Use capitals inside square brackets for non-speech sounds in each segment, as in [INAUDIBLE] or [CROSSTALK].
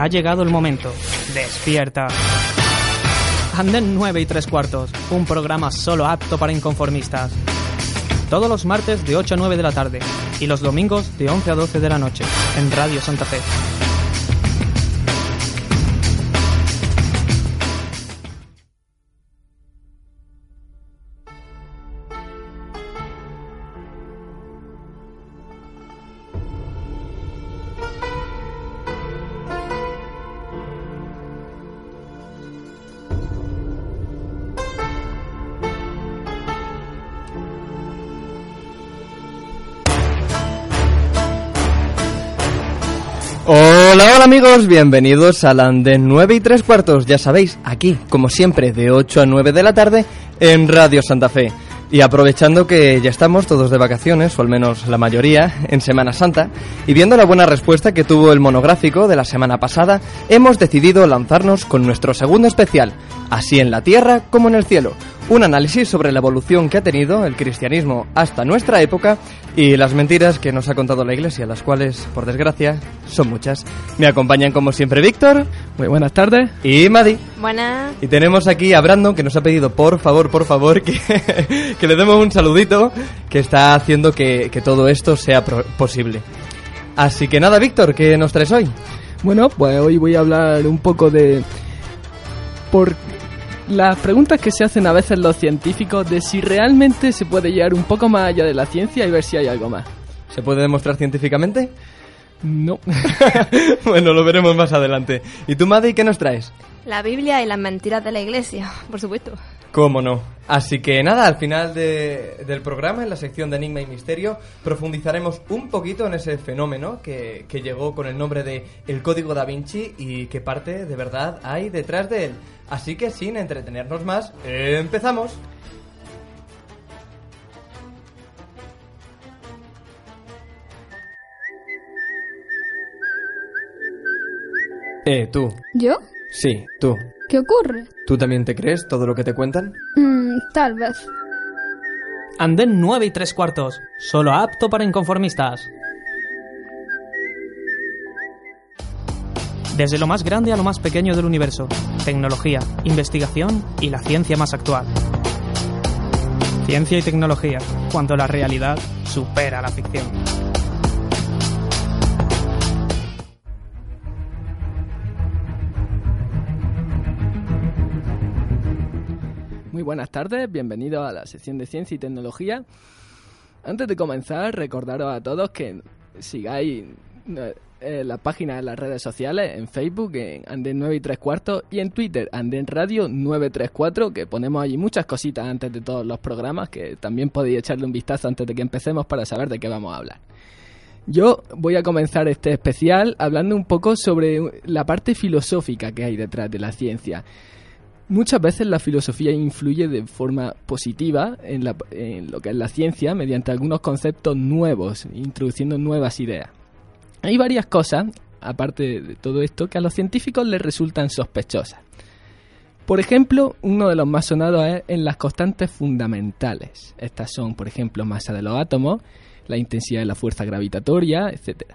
Ha llegado el momento. Despierta. Anden 9 y 3 cuartos, un programa solo apto para inconformistas. Todos los martes de 8 a 9 de la tarde y los domingos de 11 a 12 de la noche en Radio Santa Fe. Bienvenidos al Andén 9 y 3 cuartos, ya sabéis, aquí, como siempre, de 8 a 9 de la tarde en Radio Santa Fe. Y aprovechando que ya estamos todos de vacaciones, o al menos la mayoría, en Semana Santa, y viendo la buena respuesta que tuvo el monográfico de la semana pasada, hemos decidido lanzarnos con nuestro segundo especial, así en la tierra como en el cielo, un análisis sobre la evolución que ha tenido el cristianismo hasta nuestra época y las mentiras que nos ha contado la Iglesia, las cuales, por desgracia, son muchas. Me acompañan como siempre Víctor. Muy buenas tardes. Y Madi. Buenas. Y tenemos aquí a Brandon que nos ha pedido, por favor, por favor, que, [LAUGHS] que le demos un saludito que está haciendo que, que todo esto sea pro- posible. Así que nada, Víctor, ¿qué nos traes hoy? Bueno, pues hoy voy a hablar un poco de... Por las preguntas que se hacen a veces los científicos de si realmente se puede llegar un poco más allá de la ciencia y ver si hay algo más. ¿Se puede demostrar científicamente? No. [LAUGHS] bueno, lo veremos más adelante. ¿Y tú, Madi, qué nos traes? La Biblia y las mentiras de la iglesia, por supuesto. ¿Cómo no? Así que nada, al final de- del programa, en la sección de Enigma y Misterio, profundizaremos un poquito en ese fenómeno que, que llegó con el nombre de El Código da Vinci y qué parte de verdad hay detrás de él. Así que sin entretenernos más, empezamos. Eh, tú. ¿Yo? Sí, tú. ¿Qué ocurre? ¿Tú también te crees todo lo que te cuentan? Mm, tal vez. Anden 9 y 3 cuartos, solo apto para inconformistas. Desde lo más grande a lo más pequeño del universo, tecnología, investigación y la ciencia más actual. Ciencia y tecnología, cuando la realidad supera la ficción. Muy buenas tardes, bienvenidos a la sección de ciencia y tecnología. Antes de comenzar, recordaros a todos que sigáis eh, la página de las redes sociales, en Facebook, en Anden 9 y 3 cuartos, y en Twitter, Anden Radio 934, que ponemos allí muchas cositas antes de todos los programas, que también podéis echarle un vistazo antes de que empecemos para saber de qué vamos a hablar. Yo voy a comenzar este especial hablando un poco sobre la parte filosófica que hay detrás de la ciencia. Muchas veces la filosofía influye de forma positiva en, la- en lo que es la ciencia mediante algunos conceptos nuevos, introduciendo nuevas ideas. Hay varias cosas, aparte de todo esto, que a los científicos les resultan sospechosas. Por ejemplo, uno de los más sonados es en las constantes fundamentales. Estas son, por ejemplo, masa de los átomos, la intensidad de la fuerza gravitatoria, etc.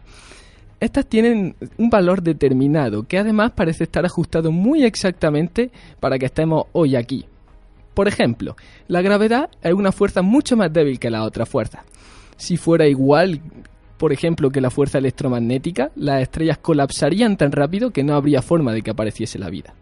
Estas tienen un valor determinado que además parece estar ajustado muy exactamente para que estemos hoy aquí. Por ejemplo, la gravedad es una fuerza mucho más débil que la otra fuerza. Si fuera igual, por ejemplo, que la fuerza electromagnética, las estrellas colapsarían tan rápido que no habría forma de que apareciese la vida.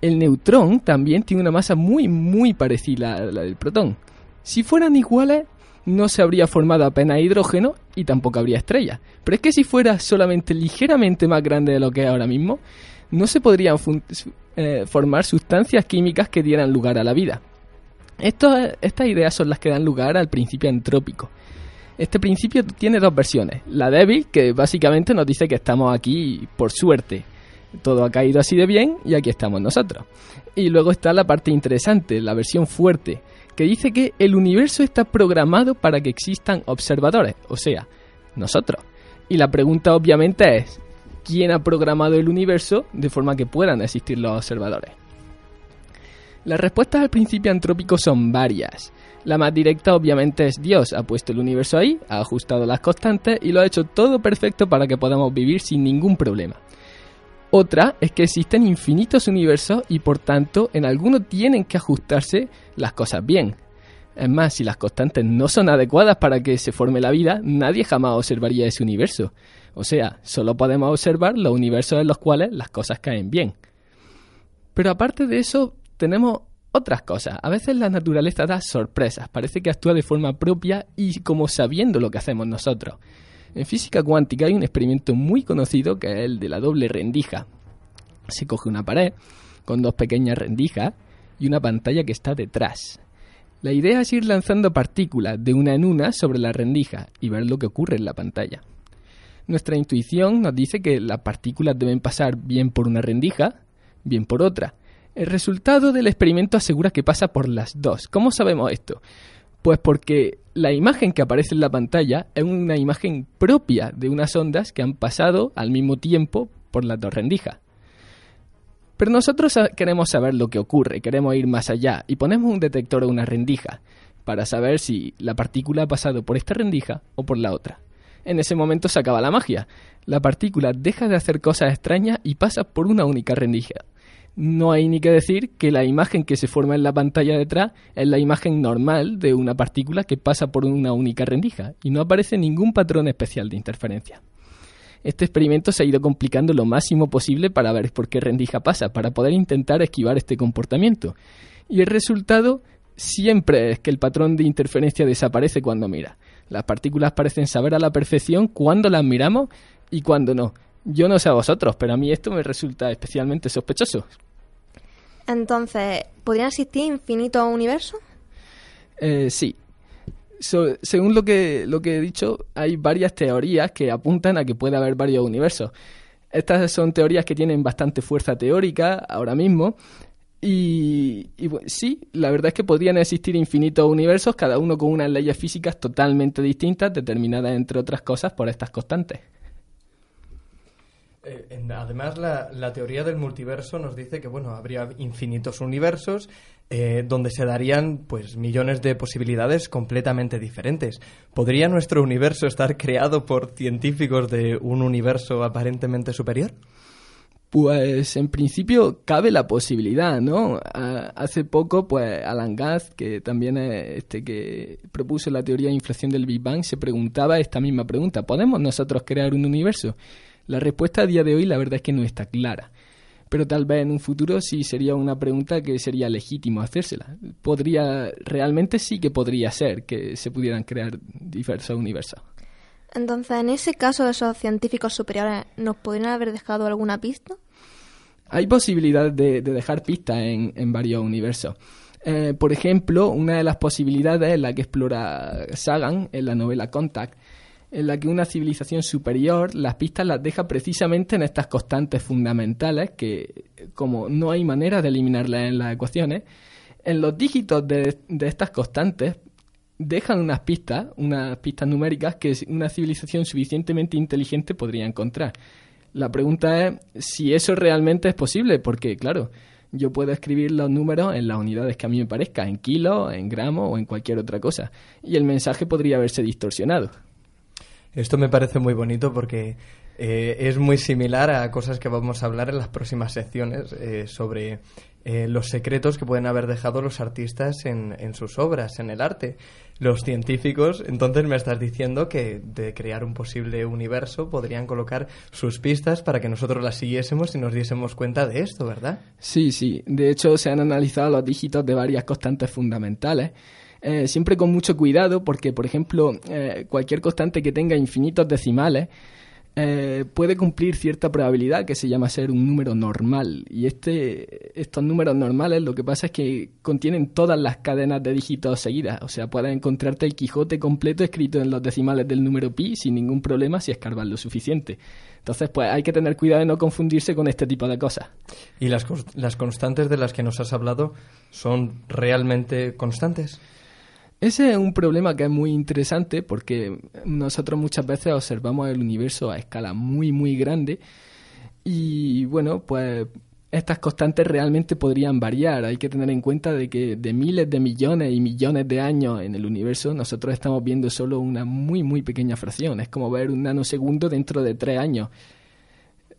El neutrón también tiene una masa muy muy parecida a la del protón. Si fueran iguales, no se habría formado apenas hidrógeno y tampoco habría estrellas. Pero es que si fuera solamente ligeramente más grande de lo que es ahora mismo, no se podrían eh, formar sustancias químicas que dieran lugar a la vida. Estas ideas son las que dan lugar al principio antrópico. Este principio tiene dos versiones. La débil, que básicamente nos dice que estamos aquí por suerte. Todo ha caído así de bien y aquí estamos nosotros. Y luego está la parte interesante, la versión fuerte, que dice que el universo está programado para que existan observadores, o sea, nosotros. Y la pregunta obviamente es, ¿quién ha programado el universo de forma que puedan existir los observadores? Las respuestas al principio antrópico son varias. La más directa obviamente es Dios, ha puesto el universo ahí, ha ajustado las constantes y lo ha hecho todo perfecto para que podamos vivir sin ningún problema. Otra es que existen infinitos universos y por tanto en algunos tienen que ajustarse las cosas bien. Es más, si las constantes no son adecuadas para que se forme la vida, nadie jamás observaría ese universo. O sea, solo podemos observar los universos en los cuales las cosas caen bien. Pero aparte de eso, tenemos otras cosas. A veces la naturaleza da sorpresas, parece que actúa de forma propia y como sabiendo lo que hacemos nosotros. En física cuántica hay un experimento muy conocido que es el de la doble rendija. Se coge una pared con dos pequeñas rendijas y una pantalla que está detrás. La idea es ir lanzando partículas de una en una sobre la rendija y ver lo que ocurre en la pantalla. Nuestra intuición nos dice que las partículas deben pasar bien por una rendija, bien por otra. El resultado del experimento asegura que pasa por las dos. ¿Cómo sabemos esto? Pues porque la imagen que aparece en la pantalla es una imagen propia de unas ondas que han pasado al mismo tiempo por las dos rendijas. Pero nosotros queremos saber lo que ocurre, queremos ir más allá y ponemos un detector o una rendija para saber si la partícula ha pasado por esta rendija o por la otra. En ese momento se acaba la magia. La partícula deja de hacer cosas extrañas y pasa por una única rendija no hay ni que decir que la imagen que se forma en la pantalla detrás es la imagen normal de una partícula que pasa por una única rendija y no aparece ningún patrón especial de interferencia. Este experimento se ha ido complicando lo máximo posible para ver por qué rendija pasa, para poder intentar esquivar este comportamiento. Y el resultado siempre es que el patrón de interferencia desaparece cuando mira. Las partículas parecen saber a la perfección cuándo las miramos y cuándo no. Yo no sé a vosotros, pero a mí esto me resulta especialmente sospechoso. Entonces, ¿podrían existir infinitos universos? Eh, sí. según lo que, lo que he dicho, hay varias teorías que apuntan a que puede haber varios universos. Estas son teorías que tienen bastante fuerza teórica ahora mismo. Y, y sí, la verdad es que podrían existir infinitos universos, cada uno con unas leyes físicas totalmente distintas, determinadas, entre otras cosas, por estas constantes. Eh, además, la, teoría del multiverso nos dice que bueno, habría infinitos universos eh, donde se darían pues millones de posibilidades completamente diferentes. ¿Podría nuestro universo estar creado por científicos de un universo aparentemente superior? Pues en principio cabe la posibilidad, ¿no? hace poco, pues Alan Guth, que también es este que propuso la teoría de inflación del Big Bang, se preguntaba esta misma pregunta: ¿Podemos nosotros crear un universo? La respuesta a día de hoy la verdad es que no está clara. Pero tal vez en un futuro sí sería una pregunta que sería legítimo hacérsela. Podría, realmente sí que podría ser que se pudieran crear diversos universos. Entonces, en ese caso, esos científicos superiores nos podrían haber dejado alguna pista. Hay posibilidades de, dejar pistas en, varios universos. Eh, por ejemplo, una de las posibilidades es la que explora Sagan en la novela Contact, en la que una civilización superior las pistas las deja precisamente en estas constantes fundamentales que, como no hay manera de eliminarlas en las ecuaciones, en los dígitos de, estas constantes dejan unas pistas, unas pistas numéricas que una civilización suficientemente inteligente podría encontrar. La pregunta es si eso realmente es posible, porque claro, yo puedo escribir los números en las unidades que a mí me parezca, en kilos, en gramos o en cualquier otra cosa, y el mensaje podría haberse distorsionado. Esto me parece muy bonito porque eh, es muy similar a cosas que vamos a hablar en las próximas secciones eh, sobre eh, los secretos que pueden haber dejado los artistas en, en, sus obras, en el arte. Los científicos, entonces me estás diciendo que de crear un posible universo podrían colocar sus pistas para que nosotros las siguiésemos y nos diésemos cuenta de esto, ¿verdad? Sí, sí. De hecho, se han analizado los dígitos de varias constantes fundamentales eh, siempre con mucho cuidado porque, por ejemplo, eh, cualquier constante que tenga infinitos decimales eh, puede cumplir cierta probabilidad que se llama ser un número normal. Y este, estos números normales lo que pasa es que contienen todas las cadenas de dígitos seguidas. O sea, puedes encontrarte el Quijote completo escrito en los decimales del número pi sin ningún problema si escarbas lo suficiente. Entonces, pues hay que tener cuidado de no confundirse con este tipo de cosas. ¿Y las, las constantes de las que nos has hablado son realmente constantes? Ese es un problema que es muy interesante porque nosotros muchas veces observamos el universo a escala muy, muy grande y bueno, pues estas constantes realmente podrían variar. Hay que tener en cuenta de que de miles de millones y millones de años en el universo nosotros estamos viendo solo una muy, muy pequeña fracción. Es como ver un nanosegundo dentro de tres años.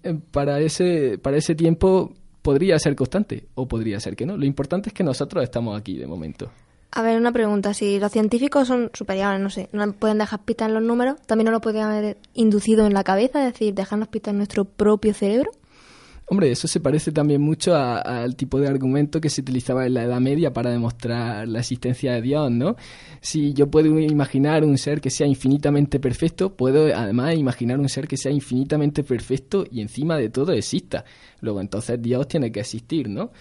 Eh, Para ese, para ese tiempo podría ser constante o podría ser que no. Lo importante es que nosotros estamos aquí de momento. A ver, una pregunta. Si los científicos son superiores, no sé, no pueden dejar pistas en los números, ¿también no lo podrían haber inducido en la cabeza? Es decir, dejarnos pistas en nuestro propio cerebro. Hombre, eso se parece también mucho al tipo de argumento que se utilizaba en la Edad Media para demostrar la existencia de Dios, ¿no? Si yo puedo imaginar un ser que sea infinitamente perfecto, puedo además imaginar un ser que sea infinitamente perfecto y encima de todo exista. Luego entonces Dios tiene que existir, ¿no?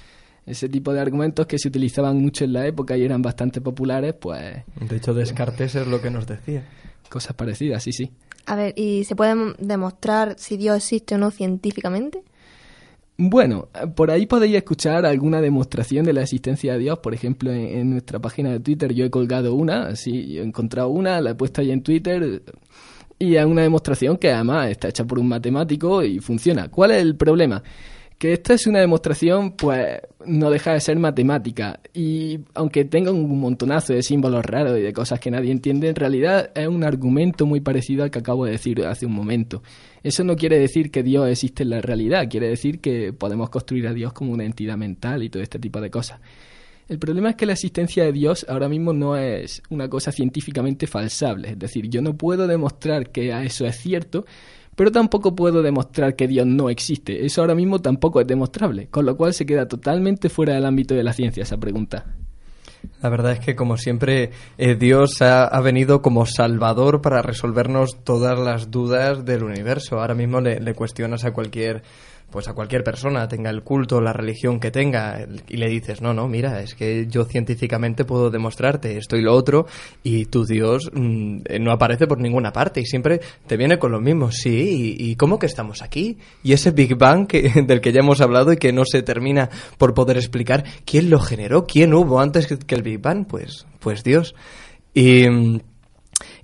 Ese tipo de argumentos que se utilizaban mucho en la época y eran bastante populares, pues De hecho, Descartes es lo que nos decía. cosas parecidas, sí, sí. A ver, ¿y se puede demostrar si Dios existe o no científicamente? Bueno, por ahí podéis escuchar alguna demostración de la existencia de Dios. Por ejemplo, en, en nuestra página de Twitter yo he colgado una, así, yo he encontrado una, la he puesto ahí en Twitter y es una demostración que además está hecha por un matemático y funciona. ¿Cuál es el problema? Que esta es una demostración, pues no deja de ser matemática y aunque tenga un montonazo de símbolos raros y de cosas que nadie entiende, en realidad es un argumento muy parecido al que acabo de decir hace un momento. Eso no quiere decir que Dios existe en la realidad, quiere decir que podemos construir a Dios como una entidad mental y todo este tipo de cosas. El problema es que la existencia de Dios ahora mismo no es una cosa científicamente falsable, es decir, yo no puedo demostrar que eso es cierto, pero tampoco puedo demostrar que Dios no existe. Eso ahora mismo tampoco es demostrable, con lo cual se queda totalmente fuera del ámbito de la ciencia esa pregunta. La verdad es que, como siempre, eh, Dios ha, venido como salvador para resolvernos todas las dudas del universo. Ahora mismo le, le cuestionas a cualquier pues a cualquier persona, tenga el culto, la religión que tenga, y le dices, no, no, mira, es que yo científicamente puedo demostrarte esto y lo otro, y tu Dios mm, no aparece por ninguna parte, y siempre te viene con lo mismo, sí, y, ¿cómo que estamos aquí? Y ese Big Bang que, [LAUGHS] del que ya hemos hablado y que no se termina por poder explicar, ¿quién lo generó? ¿Quién hubo antes que, el Big Bang? Pues, pues Dios. Y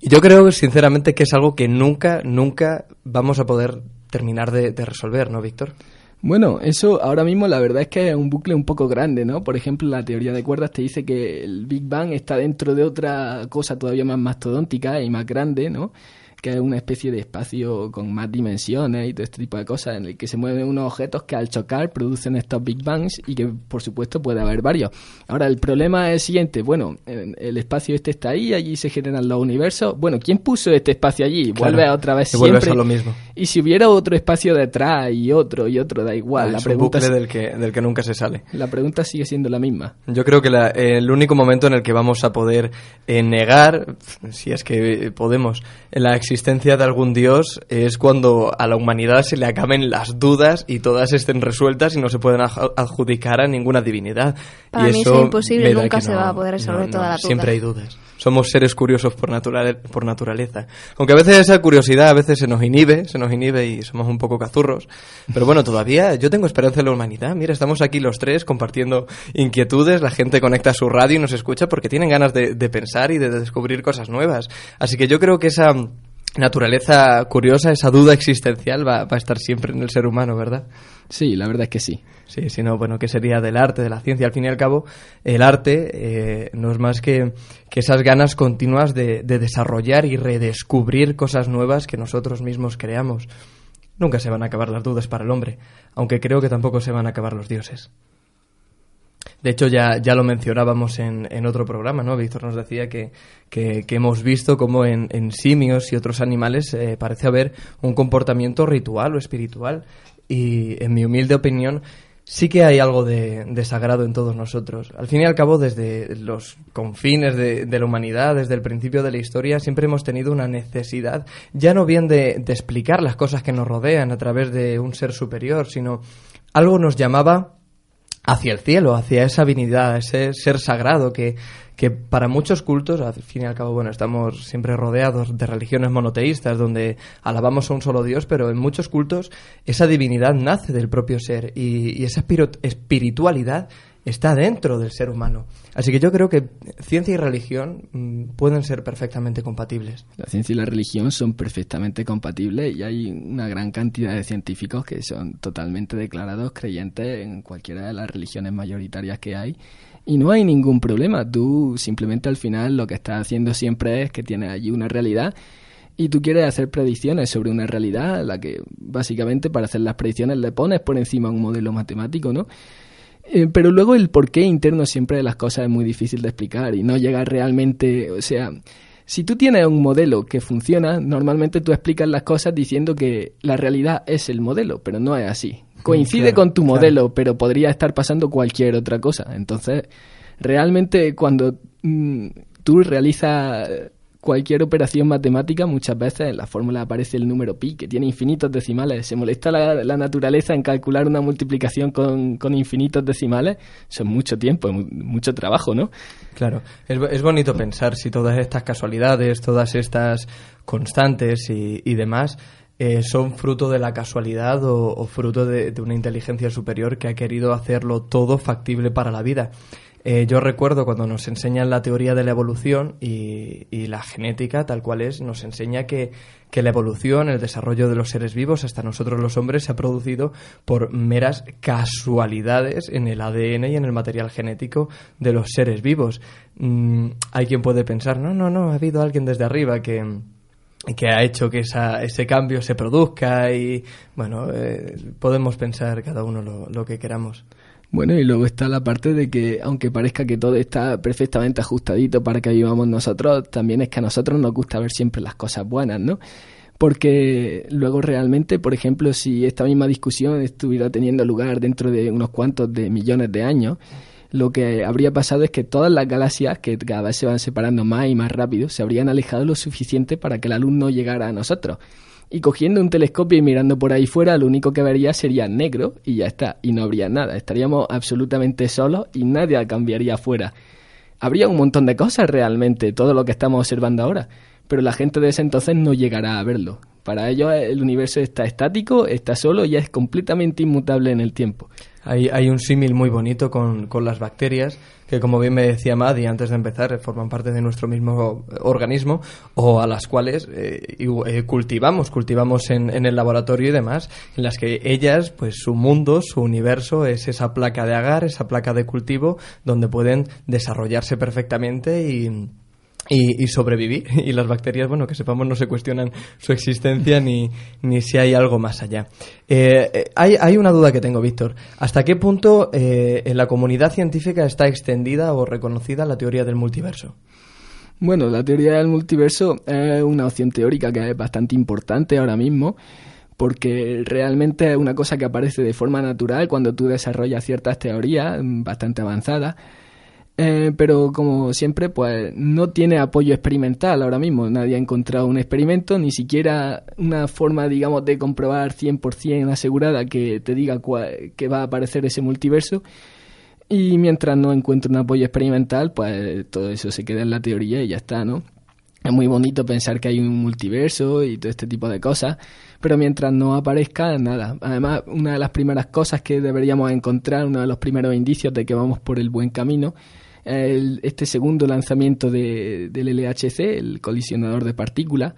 yo creo, sinceramente, que es algo que nunca, nunca vamos a poder terminar de, resolver, ¿no, Víctor? Bueno, eso ahora mismo la verdad es que es un bucle un poco grande, ¿no? Por ejemplo, la teoría de cuerdas te dice que el Big Bang está dentro de otra cosa todavía más mastodóntica y más grande, ¿no? Que es una especie de espacio con más dimensiones y todo este tipo de cosas en el que se mueven unos objetos que al chocar producen estos Big Bangs y que por supuesto puede haber varios. Ahora, el problema es el siguiente, bueno, en- el espacio este está ahí, allí se generan los universos. Bueno, ¿quién puso este espacio allí? Claro, Vuelve a otra vez siempre. a lo mismo. Y si hubiera otro espacio detrás y otro y otro, da igual. la es un pregunta bucle es- del que, del que nunca se sale. la pregunta sigue siendo la misma. Yo creo que la- el único momento en el que vamos a poder eh, negar, si es que eh, podemos, la existencia de algún dios es cuando a la humanidad se le acaben las dudas y todas estén resueltas y no se pueden adjudicar a ninguna divinidad. Para y mí eso es imposible, nunca se va a poder resolver no, toda la duda. Siempre hay dudas. Somos seres curiosos por, naturale- por naturaleza. Aunque a veces esa curiosidad a veces se nos inhibe, se nos inhibe y somos un poco cazurros. Pero bueno, todavía yo tengo esperanza en la humanidad. Mira, estamos aquí los tres compartiendo inquietudes, la gente conecta su radio y nos escucha porque tienen ganas de, de pensar y de descubrir cosas nuevas. Así que yo creo que esa naturaleza curiosa, esa duda existencial va, va a estar siempre en el ser humano, ¿verdad? Sí, la verdad es que sí. Sí, si no, bueno, ¿qué sería del arte, de la ciencia? Al fin y al cabo, el arte eh, no es más que, que esas ganas continuas de, de desarrollar y redescubrir cosas nuevas que nosotros mismos creamos. Nunca se van a acabar las dudas para el hombre, aunque creo que tampoco se van a acabar los dioses. De hecho, ya, ya lo mencionábamos en, en otro programa, ¿no? Víctor nos decía que, que, hemos visto cómo en, simios y otros animales eh, parece haber un comportamiento ritual o espiritual. Y en mi humilde opinión, sí que hay algo de, de, sagrado en todos nosotros. Al fin y al cabo, desde los confines de, la humanidad, desde el principio de la historia, siempre hemos tenido una necesidad, ya no bien de explicar las cosas que nos rodean a través de un ser superior, sino algo nos llamaba hacia el cielo, hacia esa divinidad, ese ser sagrado que, que para muchos cultos, al fin y al cabo, bueno, estamos siempre rodeados de religiones monoteístas donde alabamos a un solo Dios, pero en muchos cultos esa divinidad nace del propio ser y, y esa espiritualidad está dentro del ser humano. Así que yo creo que ciencia y religión mmm, pueden ser perfectamente compatibles. La ciencia y la religión son perfectamente compatibles y hay una gran cantidad de científicos que son totalmente declarados creyentes en cualquiera de las religiones mayoritarias que hay. Y no hay ningún problema. Tú simplemente al final lo que estás haciendo siempre es que tienes allí una realidad y tú quieres hacer predicciones sobre una realidad, la que básicamente para hacer las predicciones le pones por encima un modelo matemático, ¿no? Eh, pero luego el porqué interno siempre de las cosas es muy difícil de explicar y no llega realmente, o sea, si tú tienes un modelo que funciona, normalmente tú explicas las cosas diciendo que la realidad es el modelo, pero no es así. Coincide claro, con tu modelo, claro. pero podría estar pasando cualquier otra cosa. Entonces, realmente cuando mm, tú realizas cualquier operación matemática, muchas veces en la fórmula aparece el número pi, que tiene infinitos decimales. Se molesta la, naturaleza en calcular una multiplicación con, con, infinitos decimales. Eso es mucho tiempo, mucho trabajo, ¿no? Claro, es, es bonito pensar si todas estas casualidades, todas estas constantes y, y demás eh, son fruto de la casualidad o, o fruto de, de, una inteligencia superior que ha querido hacerlo todo factible para la vida. Eh, yo recuerdo cuando nos enseñan la teoría de la evolución y, y la genética, tal cual es, nos enseña que, que, la evolución, el desarrollo de los seres vivos, hasta nosotros los hombres, se ha producido por meras casualidades en el ADN y en el material genético de los seres vivos. Mm, hay quien puede pensar, no, no, no, ha habido alguien desde arriba que que ha hecho que esa, ese cambio se produzca y bueno, eh, podemos pensar cada uno lo, lo que queramos. Bueno, y luego está la parte de que, aunque parezca que todo está perfectamente ajustadito para que vivamos nosotros, también es que a nosotros nos gusta ver siempre las cosas buenas, ¿no? Porque luego realmente, por ejemplo, si esta misma discusión estuviera teniendo lugar dentro de unos cuantos de millones de años, lo que habría pasado es que todas las galaxias, que cada vez se van separando más y más rápido, se habrían alejado lo suficiente para que la luz no llegara a nosotros y cogiendo un telescopio y mirando por ahí fuera, lo único que vería sería negro y ya está, y no habría nada. Estaríamos absolutamente solos y nadie cambiaría afuera. Habría un montón de cosas realmente, todo lo que estamos observando ahora, pero la gente de ese entonces no llegará a verlo. Para ellos el universo está estático, está solo y es completamente inmutable en el tiempo. Hay, hay un símil muy bonito con, con, las bacterias, que como bien me decía Madi antes de empezar, forman parte de nuestro mismo organismo, o a las cuales eh, eh, cultivamos, cultivamos en, en, el laboratorio y demás, en las que ellas, pues su mundo, su universo es esa placa de agar, esa placa de cultivo, donde pueden desarrollarse perfectamente y y, y, sobrevivir. [LAUGHS] Y las bacterias, bueno, que sepamos, no se cuestionan su existencia ni, ni si hay algo más allá. Eh, hay, hay, una duda que tengo, Víctor. ¿Hasta qué punto eh, en la comunidad científica está extendida o reconocida la teoría del multiverso? Bueno, la teoría del multiverso es una opción teórica que es bastante importante ahora mismo porque realmente es una cosa que aparece de forma natural cuando tú desarrollas ciertas teorías bastante avanzadas eh, pero como siempre, pues no tiene apoyo experimental ahora mismo. Nadie ha encontrado un experimento, ni siquiera una forma, digamos, de comprobar 100% asegurada que te diga cuál, que va a aparecer ese multiverso. Y mientras no encuentre un apoyo experimental, pues todo eso se queda en la teoría y ya está, ¿no? Es muy bonito pensar que hay un multiverso y todo este tipo de cosas, pero mientras no aparezca, nada. Además, una de las primeras cosas que deberíamos encontrar, uno de los primeros indicios de que vamos por el buen camino, el, este segundo lanzamiento de, del LHC, el colisionador de partículas,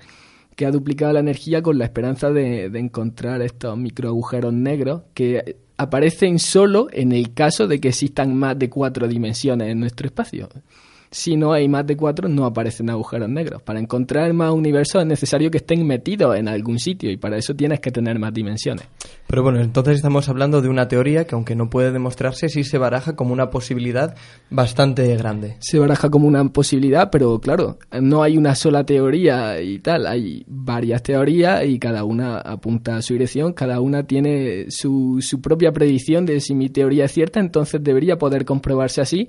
que ha duplicado la energía con la esperanza de, de encontrar estos microagujeros negros que aparecen solo en el caso de que existan más de cuatro dimensiones en nuestro espacio. Si no hay más de cuatro, no aparecen agujeros negros. Para encontrar más universos es necesario que estén metidos en algún sitio y para eso tienes que tener más dimensiones. Pero bueno, entonces estamos hablando de una teoría que aunque no puede demostrarse, sí se baraja como una posibilidad bastante grande. Se baraja como una posibilidad, pero claro, no hay una sola teoría y tal, hay varias teorías y cada una apunta a su dirección, cada una tiene su, su propia predicción de si mi teoría es cierta, entonces debería poder comprobarse así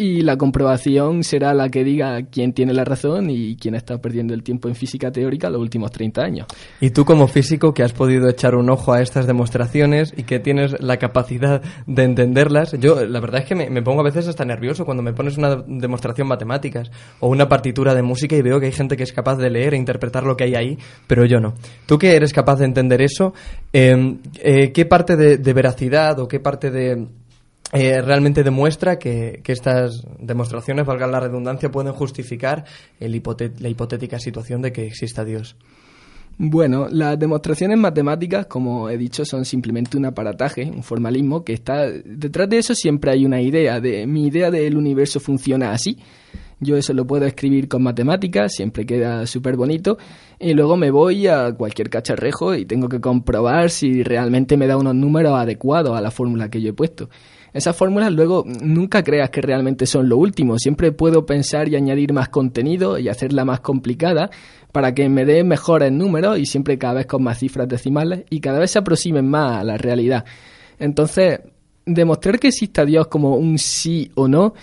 y la comprobación será la que diga quién tiene la razón y quién está perdiendo el tiempo en física teórica los últimos 30 años. Y tú como físico que has podido echar un ojo a estas demostraciones y que tienes la capacidad de entenderlas, yo la verdad es que me, pongo a veces hasta nervioso cuando me pones una demostración matemáticas o una partitura de música y veo que hay gente que es capaz de leer e interpretar lo que hay ahí, pero yo no. Tú que eres capaz de entender eso, eh, eh, ¿qué parte de veracidad o qué parte de eh, realmente demuestra que, que, estas demostraciones, valga la redundancia, pueden justificar el la hipotética situación de que exista Dios. Bueno, las demostraciones matemáticas, como he dicho, son simplemente un aparataje, un formalismo que está detrás de eso siempre hay una idea de mi idea del universo funciona así. Yo eso lo puedo escribir con matemáticas, siempre queda súper bonito, y luego me voy a cualquier cacharrejo y tengo que comprobar si realmente me da unos números adecuados a la fórmula que yo he puesto. Esas fórmulas luego nunca creas que realmente son lo último. Siempre puedo pensar y añadir más contenido y hacerla más complicada para que me dé mejores números y siempre cada vez con más cifras decimales y cada vez se aproximen más a la realidad. Entonces, demostrar que exista Dios como un sí o no,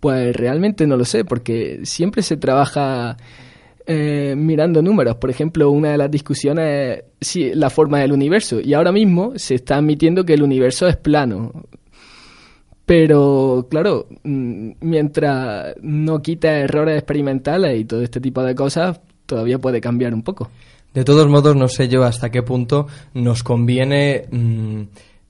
pues realmente no lo sé, porque siempre se trabaja eh, mirando números. Por ejemplo, una de las discusiones es si, la forma del universo. Y ahora mismo se está admitiendo que el universo es plano. Pero, claro, mm, mientras no quita errores experimentales y todo este tipo de cosas, todavía puede cambiar un poco. De todos modos, no sé yo hasta qué punto nos conviene mmm,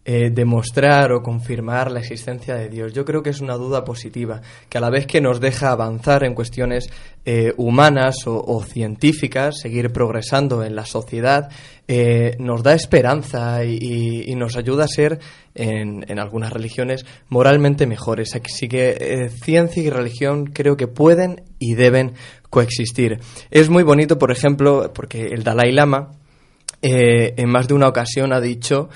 eh, demostrar o confirmar la existencia de Dios. Yo creo que es una duda positiva, que a la vez que nos deja avanzar en cuestiones eh, humanas o, o, científicas, seguir progresando en la sociedad, eh, nos da esperanza y, y, nos ayuda a ser, en, en, algunas religiones, moralmente mejores. Así que ciencia y religión creo que pueden y deben coexistir. Es muy bonito, por ejemplo, porque el Dalai Lama en más de una ocasión ha dicho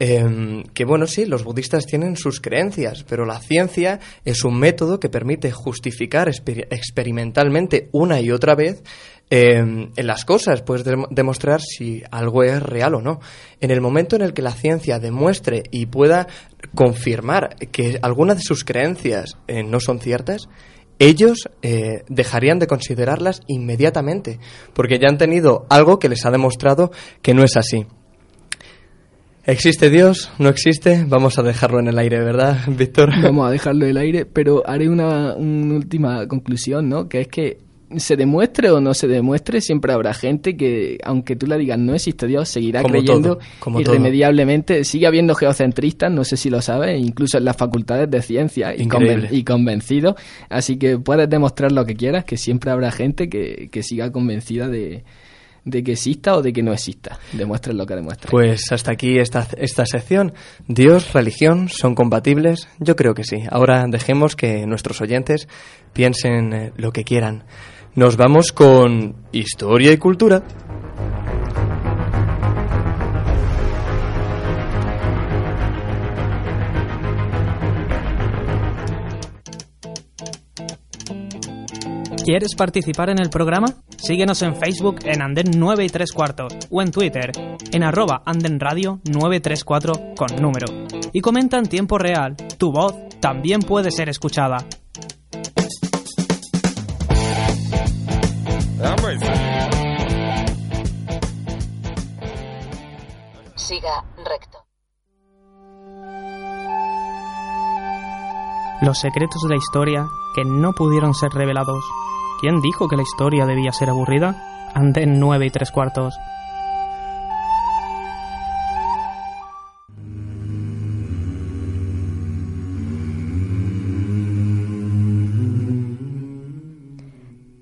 eh, que bueno, sí, los budistas tienen sus creencias, pero la ciencia es un método que permite justificar exper experimentalmente una y otra vez eh, en las cosas, puedes de demostrar si algo es real o no. En el momento en el que la ciencia demuestre y pueda confirmar que algunas de sus creencias eh, no son ciertas, ellos eh, dejarían de considerarlas inmediatamente, porque ya han tenido algo que les ha demostrado que no es así. ¿Existe Dios? ¿No existe? Vamos a dejarlo en el aire, ¿verdad, Víctor? [LAUGHS] Vamos a dejarlo en el aire, pero haré una, una, última conclusión, ¿no? Que es que se demuestre o no se demuestre, siempre habrá gente que, aunque tú la digas no existe Dios, seguirá como creyendo todo, como irremediablemente. Todo. Sigue habiendo geocentristas, no sé si lo sabes, incluso en las facultades de ciencia y, conven y convencidos. Así que puedes demostrar lo que quieras, que siempre habrá gente que, que siga convencida de, de que exista o de que no exista. Demuestren lo que demuestren. Pues hasta aquí esta, esta sección. Dios, religión, ¿son compatibles? Yo creo que sí. Ahora dejemos que nuestros oyentes piensen eh, lo que quieran. Nos vamos con historia y cultura. ¿Quieres participar en el programa? Síguenos en Facebook en Anden 9 y 3 cuartos o en Twitter en arroba Anden Radio 934 con número. Y comenta en tiempo real. Tu voz también puede ser escuchada. Siga recto. Los secretos de la historia que no pudieron ser revelados. ¿Quién dijo que la historia debía ser aburrida? Anden nueve y tres cuartos.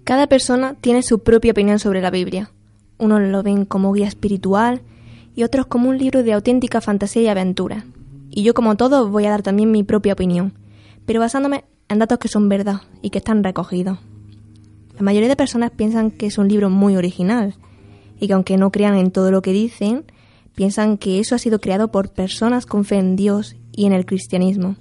Cada persona tiene su propia opinión sobre la Biblia. Unos lo ven como guía espiritual y otros como un libro de auténtica fantasía y aventura. Y yo como todo voy a dar también mi propia opinión, pero basándome en datos que son verdad y que están recogidos. La mayoría de personas piensan que es un libro muy original y que aunque no crean en todo lo que dicen, piensan que eso ha sido creado por personas con fe en Dios y en el cristianismo.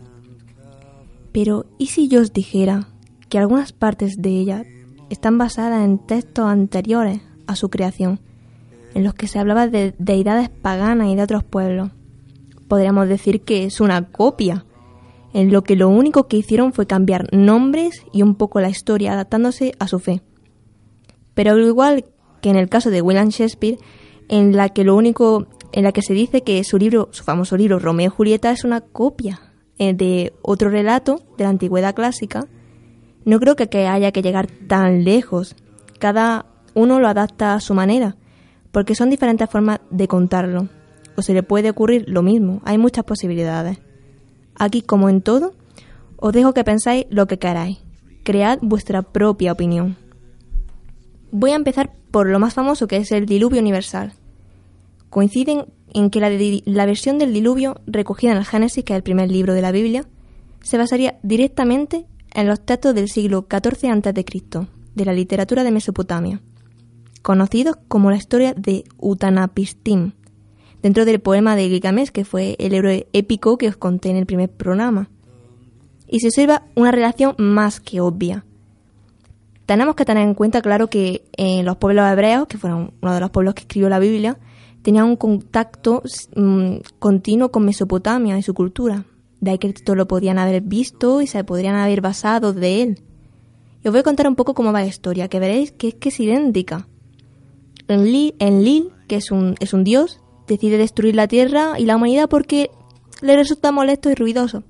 Pero, ¿y si yo os dijera que algunas partes de ella están basadas en textos anteriores a su creación, en los que se hablaba de deidades paganas y de otros pueblos? Podríamos decir que es una copia, en lo que lo único que hicieron fue cambiar nombres y un poco la historia adaptándose a su fe. Pero al igual que en el caso de William Shakespeare, en la que lo único en la que se dice que su libro, su famoso libro Romeo y Julieta es una copia eh, de otro relato de la antigüedad clásica, no creo que, que haya que llegar tan lejos. Cada uno lo adapta a su manera, porque son diferentes formas de contarlo. O se le puede ocurrir lo mismo, hay muchas posibilidades. Aquí, como en todo, os dejo que pensáis lo que queráis. Cread vuestra propia opinión. Voy a empezar por lo más famoso que es el diluvio universal. Coinciden en que la, versión del diluvio recogida en el Génesis, que es el primer libro de la Biblia, se basaría directamente en los textos del siglo XIV a.C., de la literatura de Mesopotamia, conocidos como la historia de Utanapistim, dentro del poema de Gilgamesh, que fue el héroe épico que os conté en el primer programa. Y se observa una relación más que obvia. Tenemos que tener en cuenta, claro, que eh, los pueblos hebreos, que fueron uno de los pueblos que escribió la Biblia, tenían un contacto mm, continuo con Mesopotamia y su cultura. De ahí que esto lo podían haber visto y se podrían haber basado de él. Y os voy a contar un poco cómo va la historia, que veréis que es que es idéntica. Enlil, Enlil que es un, es un dios, decide destruir la tierra y la humanidad porque le resulta molesto y ruidoso.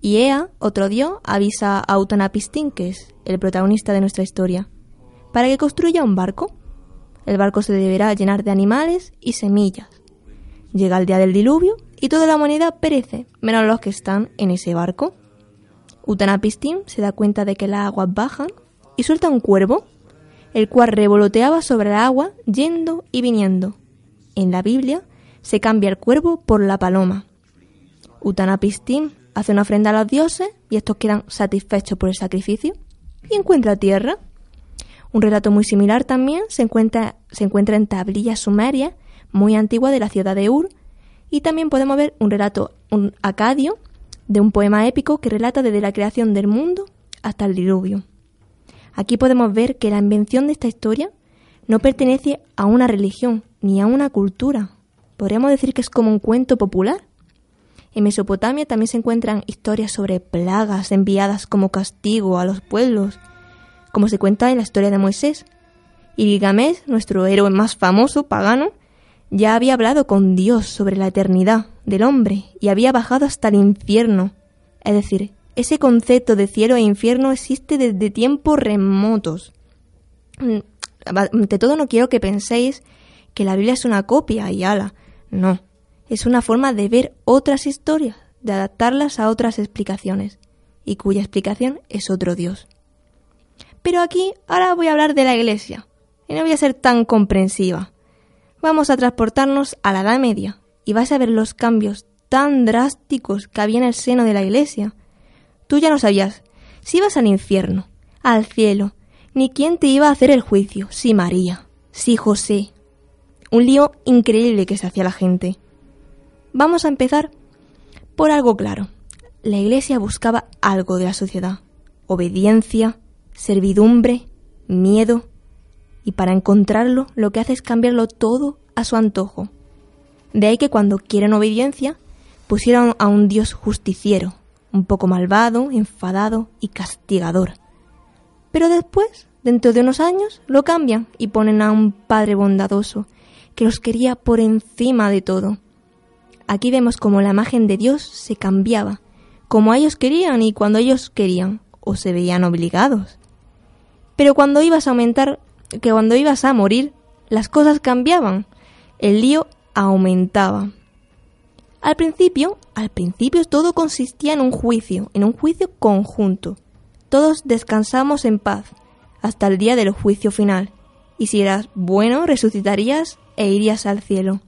Y Ea, otro dios, avisa a Utanapistim, que es el protagonista de nuestra historia, para que construya un barco. El barco se deberá llenar de animales y semillas. Llega el día del diluvio y toda la humanidad perece, menos los que están en ese barco. Utanapistim se da cuenta de que las aguas bajan y suelta un cuervo, el cual revoloteaba sobre el agua yendo y viniendo. En la Biblia se cambia el cuervo por la paloma. Utanapistim hace una ofrenda a los dioses y estos quedan satisfechos por el sacrificio y encuentra tierra. Un relato muy similar también se encuentra, se encuentra en tablillas sumerias muy antiguas de la ciudad de Ur y también podemos ver un relato un acadio de un poema épico que relata desde la creación del mundo hasta el diluvio. Aquí podemos ver que la invención de esta historia no pertenece a una religión ni a una cultura. Podríamos decir que es como un cuento popular. En Mesopotamia también se encuentran historias sobre plagas enviadas como castigo a los pueblos, como se cuenta en la historia de Moisés. Y Gilgamesh, nuestro héroe más famoso, pagano, ya había hablado con Dios sobre la eternidad del hombre y había bajado hasta el infierno. Es decir, ese concepto de cielo e infierno existe desde tiempos remotos. Mm, Ante todo no quiero que penséis que la Biblia es una copia y ala. No, es una forma de ver otras historias, de adaptarlas a otras explicaciones, y cuya explicación es otro Dios. Pero aquí ahora voy a hablar de la Iglesia, y no voy a ser tan comprensiva. Vamos a transportarnos a la Edad Media, y vais a ver los cambios tan drásticos que había en el seno de la Iglesia. Tú ya no sabías si ibas al infierno, al cielo, ni quién te iba a hacer el juicio, si María, si José. Un lío increíble que se hacía la gente. Vamos a empezar por algo claro. La Iglesia buscaba algo de la sociedad. Obediencia, servidumbre, miedo. Y para encontrarlo lo que hace es cambiarlo todo a su antojo. De ahí que cuando quieren obediencia, pusieron a un Dios justiciero, un poco malvado, enfadado y castigador. Pero después, dentro de unos años, lo cambian y ponen a un Padre bondadoso, que los quería por encima de todo. Aquí vemos como la imagen de Dios se cambiaba, como ellos querían y cuando ellos querían, o se veían obligados. Pero cuando ibas a aumentar, que cuando ibas a morir, las cosas cambiaban, el lío aumentaba. Al principio, al principio todo consistía en un juicio, en un juicio conjunto. Todos descansamos en paz hasta el día del juicio final, y si eras bueno resucitarías e irías al cielo.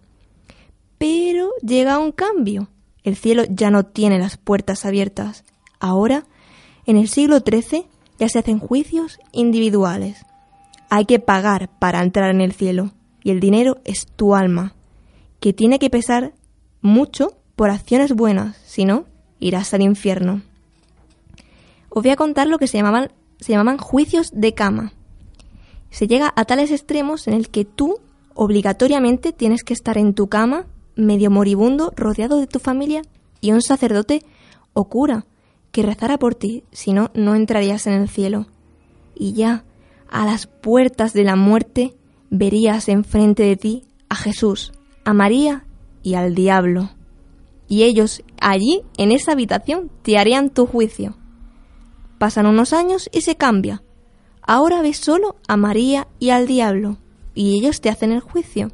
Pero llega un cambio. El cielo ya no tiene las puertas abiertas. Ahora En el siglo XIII ya se hacen juicios individuales. Hay que pagar para entrar en el cielo y el dinero es tu alma, que tiene que pesar mucho por acciones buenas, si no, irás al infierno. Os voy a contar lo que se llamaban, se llamaban juicios de cama. Se llega a tales extremos en el que tú obligatoriamente tienes que estar en tu cama, medio moribundo, rodeado de tu familia y un sacerdote o cura que rezara por ti, si no, no entrarías en el cielo. Y ya, a las puertas de la muerte, verías enfrente de ti a Jesús, a María y al diablo. Y ellos allí, en esa habitación, te harían tu juicio. Pasan unos años y se cambia. Ahora ves solo a María y al diablo, y ellos te hacen el juicio.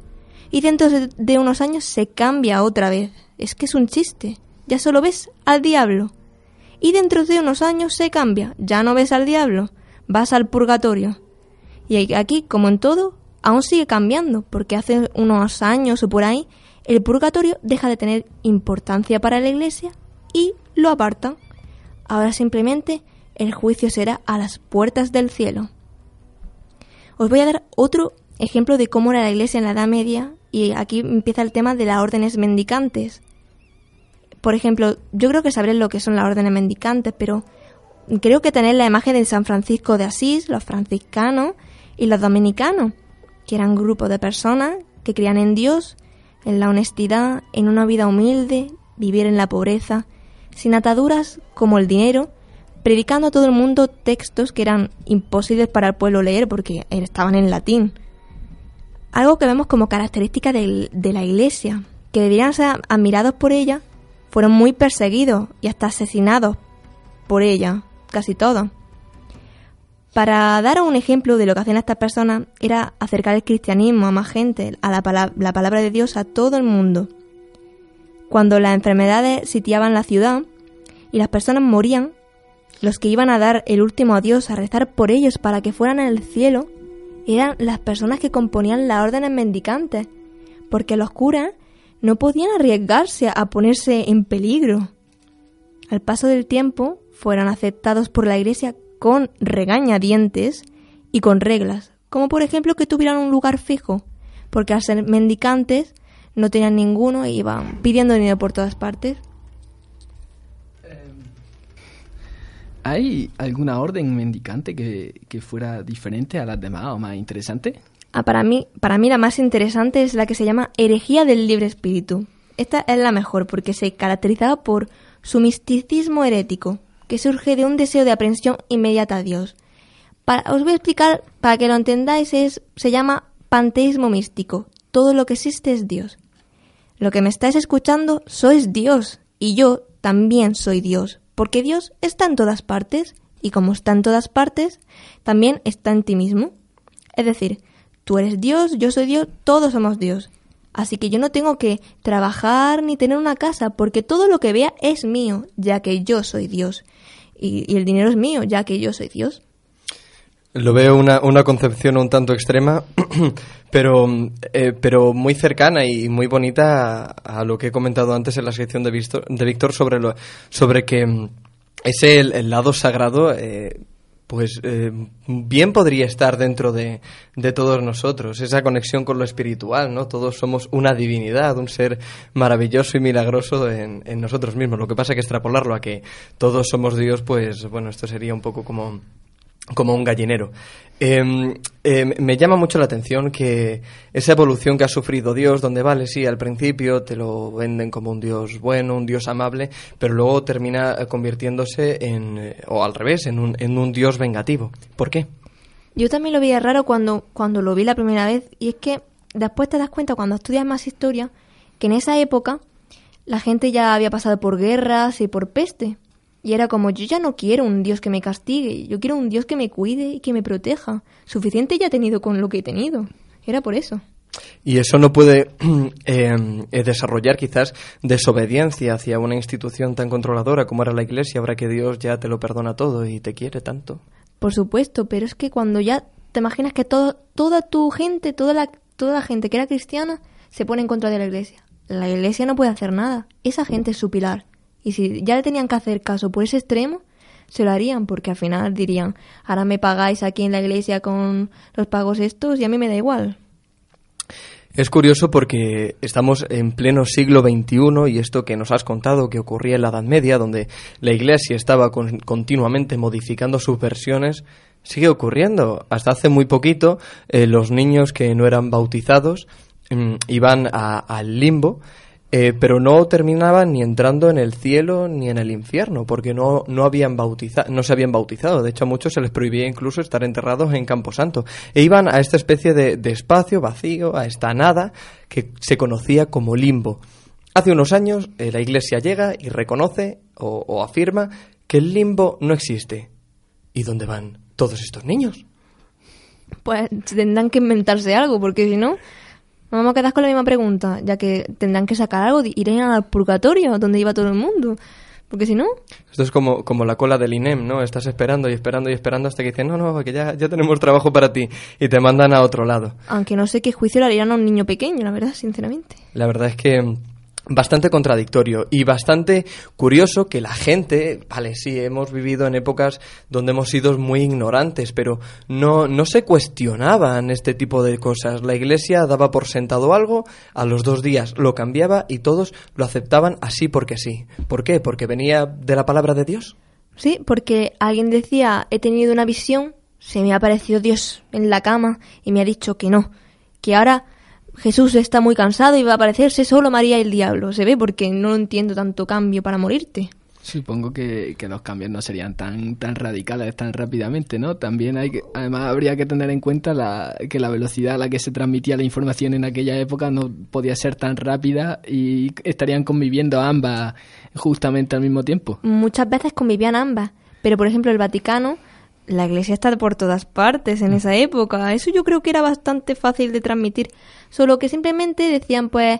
Y dentro de unos años se cambia otra vez. Es que es un chiste. Ya solo ves al diablo. Y dentro de unos años se cambia. Ya no ves al diablo. Vas al purgatorio. Y aquí, como en todo, aún sigue cambiando, porque hace unos años o por ahí, el purgatorio deja de tener importancia para la iglesia y lo apartan. Ahora simplemente el juicio será a las puertas del cielo. Os voy a dar otro ejemplo de cómo era la iglesia en la Edad Media y aquí empieza el tema de las órdenes mendicantes. Por ejemplo, yo creo que sabréis lo que son las órdenes mendicantes, pero creo que tenéis la imagen de San Francisco de Asís, los franciscanos y los dominicanos, que eran grupos de personas que creían en Dios, en la honestidad, en una vida humilde, vivir en la pobreza, sin ataduras como el dinero, predicando a todo el mundo textos que eran imposibles para el pueblo leer porque estaban en latín. Algo que vemos como característica de, la Iglesia, que debían ser admirados por ella, fueron muy perseguidos y hasta asesinados por ella, casi todos. Para dar un ejemplo de lo que hacían estas personas, era acercar el cristianismo a más gente, a la, la palabra de Dios a todo el mundo. Cuando las enfermedades sitiaban la ciudad y las personas morían, los que iban a dar el último adiós, a rezar por ellos para que fueran al cielo, eran las personas que componían las órdenes mendicantes, porque los curas no podían arriesgarse a ponerse en peligro. Al paso del tiempo, fueron aceptados por la Iglesia con regañadientes y con reglas, como por ejemplo que tuvieran un lugar fijo, porque al ser mendicantes no tenían ninguno e iban pidiendo dinero por todas partes. ¿Hay alguna orden mendicante que, que, fuera diferente a las demás o más interesante? Ah, para, mí, para mí la más interesante es la que se llama herejía del libre espíritu. Esta es la mejor porque se caracterizaba por su misticismo herético, que surge de un deseo de aprehensión inmediata a Dios. Para, os voy a explicar, para que lo entendáis, es, se llama panteísmo místico. Todo lo que existe es Dios. Lo que me estáis escuchando sois Dios y yo también soy Dios porque Dios está en todas partes y como está en todas partes, también está en ti mismo. Es decir, tú eres Dios, yo soy Dios, todos somos Dios. Así que yo no tengo que trabajar ni tener una casa, porque todo lo que vea es mío, ya que yo soy Dios. Y, el dinero es mío, ya que yo soy Dios. Lo veo una, una concepción un tanto extrema, [CLEARS THROAT] pero, eh, pero muy cercana y muy bonita a, lo que he comentado antes en la sección de, Víctor, de Víctor sobre, lo, sobre que mm, ese el, lado sagrado eh, pues eh, bien podría estar dentro de, de, todos nosotros, esa conexión con lo espiritual, ¿no? Todos somos una divinidad, un ser maravilloso y milagroso en, en nosotros mismos. Lo que pasa es que extrapolarlo a que todos somos Dios, pues bueno, esto sería un poco como como un gallinero. Em, em, me llama mucho la atención que esa evolución que ha sufrido Dios, donde vale, sí, al principio te lo venden como un Dios bueno, un Dios amable, pero luego termina convirtiéndose en, eh, o al revés, en un, en un Dios vengativo. ¿Por qué? Yo también lo veía raro cuando, cuando lo vi la primera vez, y es que después te das cuenta cuando estudias más historia que en esa época la gente ya había pasado por guerras y por peste. Y era como, yo ya no quiero un Dios que me castigue, yo quiero un Dios que me cuide y que me proteja. Suficiente ya he tenido con lo que he tenido. Era por eso. Y eso no puede [CLEARS THROAT] eh, eh, desarrollar quizás desobediencia hacia una institución tan controladora como era la Iglesia, ahora que Dios ya te lo perdona todo y te quiere tanto. Por supuesto, pero es que cuando ya te imaginas que todo, toda tu gente, toda la, toda la gente que era cristiana, se pone en contra de la Iglesia. La Iglesia no puede hacer nada. Esa gente es su pilar. Y si ya le tenían que hacer caso por ese extremo, se lo harían, porque al final dirían, ahora me pagáis aquí en la iglesia con los pagos estos y a mí me da igual. Es curioso porque estamos en pleno siglo XXI y esto que nos has contado que ocurría en la Edad Media, donde la Iglesia estaba con- continuamente modificando sus versiones, sigue ocurriendo. Hasta hace muy poquito eh, los niños que no eran bautizados mm, iban al limbo, eh, pero no terminaban ni entrando en el cielo ni en el infierno, porque no, no, habían bautiza no se habían bautizado. De hecho, a muchos se les prohibía incluso estar enterrados en Camposanto. E iban a esta especie de, de espacio vacío, a esta nada, que se conocía como limbo. Hace unos años eh, la Iglesia llega y reconoce o, o afirma que el limbo no existe. ¿Y dónde van todos estos niños? Pues tendrán que inventarse algo, porque si no, nos vamos a quedar con la misma pregunta, ya que tendrán que sacar algo, irán al purgatorio, donde iba todo el mundo. Porque si no, Esto es como, como la cola del INEM, ¿no? Estás esperando y esperando y esperando hasta que dicen, no, no, que ya, ya tenemos trabajo para ti y te mandan a otro lado. aunque no sé qué juicio le harían a un niño pequeño, la verdad, sinceramente. La verdad es que bastante contradictorio y bastante curioso que la gente, vale, sí, hemos vivido en épocas donde hemos sido muy ignorantes, pero no, no se cuestionaban este tipo de cosas. La iglesia daba por sentado algo, a los dos días lo cambiaba y todos lo aceptaban así porque sí. ¿Por qué? Porque venía de la palabra de Dios. Sí, porque alguien decía, he tenido una visión, se me ha aparecido Dios en la cama y me ha dicho que no, que ahora Jesús está muy cansado y va a aparecerse solo María y el diablo. Se ve porque no entiendo tanto cambio para morirte. Supongo que, que los cambios no serían tan, tan radicales tan rápidamente, ¿no? También hay que, además habría que tener en cuenta la, que la velocidad a la que se transmitía la información en aquella época no podía ser tan rápida y estarían conviviendo ambas justamente al mismo tiempo. Muchas veces convivían ambas, pero por ejemplo el Vaticano, la iglesia está por todas partes en esa época. Eso yo creo que era bastante fácil de transmitir. Solo que simplemente decían, pues,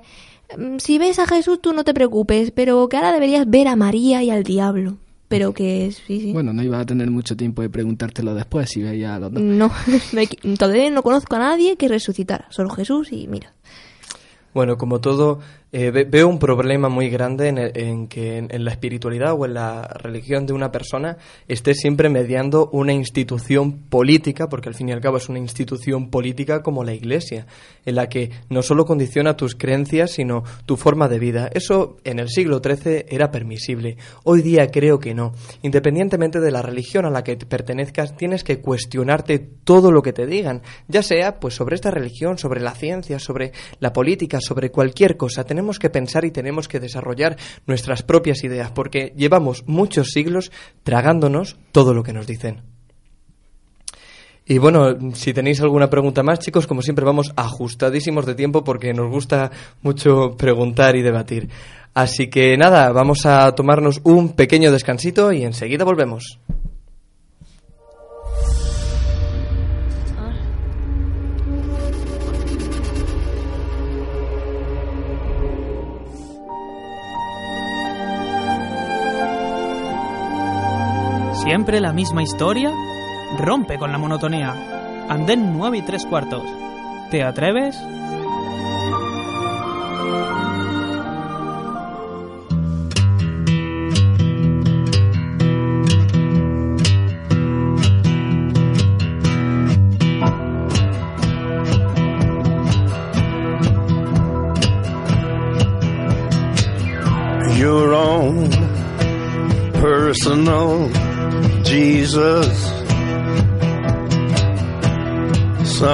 mm, si ves a Jesús tú no te preocupes, pero que ahora deberías ver a María y al diablo. Pero que sí, sí. Bueno, no iba a tener mucho tiempo de preguntártelo después si veía a los dos. No, [LAUGHS] no hay que- todavía no conozco a nadie que resucitara, solo Jesús y mira. Bueno, como todo, eh, ve- veo un problema muy grande en, que en, en la espiritualidad o en la religión de una persona esté siempre mediando una institución política, porque al fin y al cabo es una institución política como la Iglesia, en la que no solo condiciona tus creencias, sino tu forma de vida. Eso en el siglo XIII era permisible. Hoy día creo que no. Independientemente de la religión a la que te pertenezcas, tienes que cuestionarte todo lo que te digan, ya sea pues sobre esta religión, sobre la ciencia, sobre la política, sobre cualquier cosa. Tenemos que pensar y tenemos que desarrollar nuestras propias ideas, porque llevamos muchos siglos tragándonos todo lo que nos dicen. Y bueno, si tenéis alguna pregunta más, chicos, como siempre vamos ajustadísimos de tiempo porque nos gusta mucho preguntar y debatir. Así que nada, vamos a tomarnos un pequeño descansito y enseguida volvemos. ¿Siempre la misma historia? Rompe con la monotonía. Andén 9 y 3 cuartos. ¿Te atreves?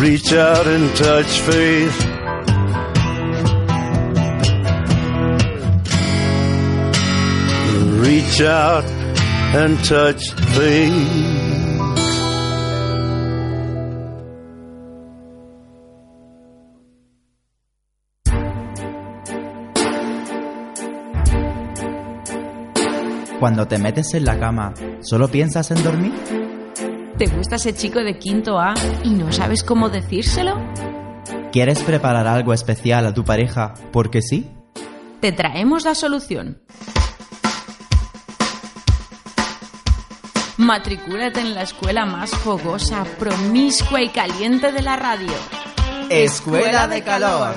Reach out and touch faith. reach out and touch things. Cuando te metes en la cama, ¿solo piensas en dormir? ¿Te gusta ese chico de quinto A y no sabes cómo decírselo? ¿Quieres preparar algo especial a tu pareja porque sí? Te traemos la solución. Matricúlate en la escuela más fogosa, promiscua y caliente de la radio. Escuela de Calor.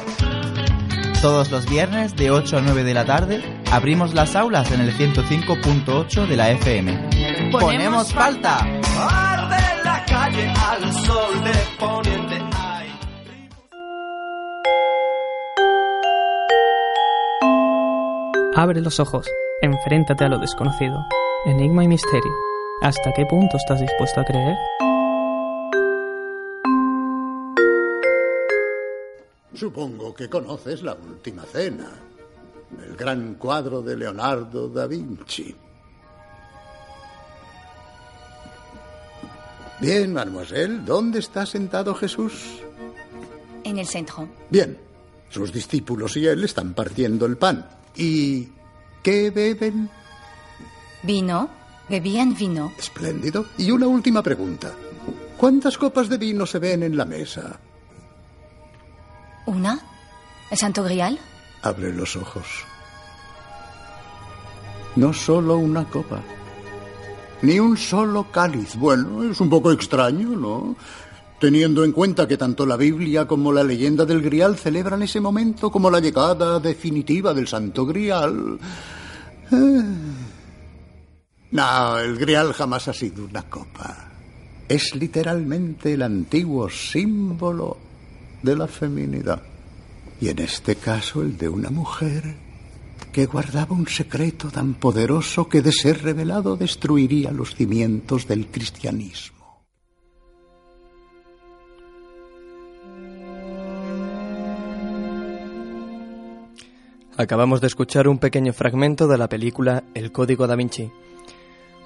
Todos los viernes de 8 a 9 de la tarde abrimos las aulas en el 105.8 de la FM. ¡Ponemos falta! Calle al sol de poniente. Abre los ojos, enfréntate a lo desconocido. Enigma y misterio. ¿Hasta qué punto estás dispuesto a creer? Supongo que conoces la Última Cena, el gran cuadro de Leonardo da Vinci. Bien, mademoiselle, ¿dónde está sentado Jesús? En el centro. Bien, sus discípulos y él están partiendo el pan. ¿Y qué beben? Vino. Bebían vino. Espléndido. Y una última pregunta. ¿Cuántas copas de vino se ven en la mesa? ¿Una? ¿El Santo Grial? Abre los ojos. No solo una copa. Ni un solo cáliz. Bueno, es un poco extraño, ¿no? Teniendo en cuenta que tanto la Biblia como la leyenda del Grial celebran ese momento como la llegada definitiva del Santo Grial. Eh. No, el Grial jamás ha sido una copa. Es literalmente el antiguo símbolo de la feminidad. Y en este caso el de una mujer que guardaba un secreto tan poderoso que de ser revelado destruiría los cimientos del cristianismo. Acabamos de escuchar un pequeño fragmento de la película El Código da Vinci.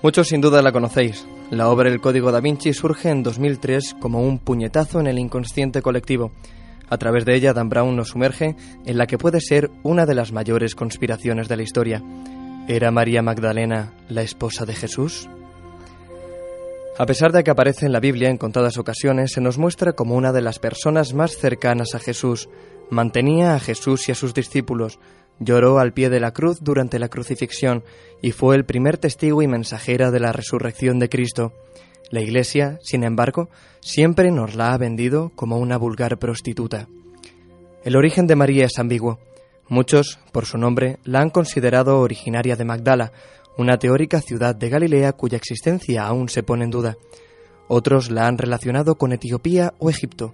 Muchos sin duda la conocéis. La obra El Código da Vinci surge en 2003 como un puñetazo en el inconsciente colectivo. A través de ella, Dan Brown nos sumerge en la que puede ser una de las mayores conspiraciones de la historia. ¿Era María Magdalena la esposa de Jesús? A pesar de que aparece en la Biblia en contadas ocasiones, se nos muestra como una de las personas más cercanas a Jesús. Mantenía a Jesús y a sus discípulos, lloró al pie de la cruz durante la crucifixión y fue el primer testigo y mensajera de la resurrección de Cristo. La Iglesia, sin embargo, siempre nos la ha vendido como una vulgar prostituta. El origen de María es ambiguo. Muchos, por su nombre, la han considerado originaria de Magdala, una teórica ciudad de Galilea cuya existencia aún se pone en duda. Otros la han relacionado con Etiopía o Egipto,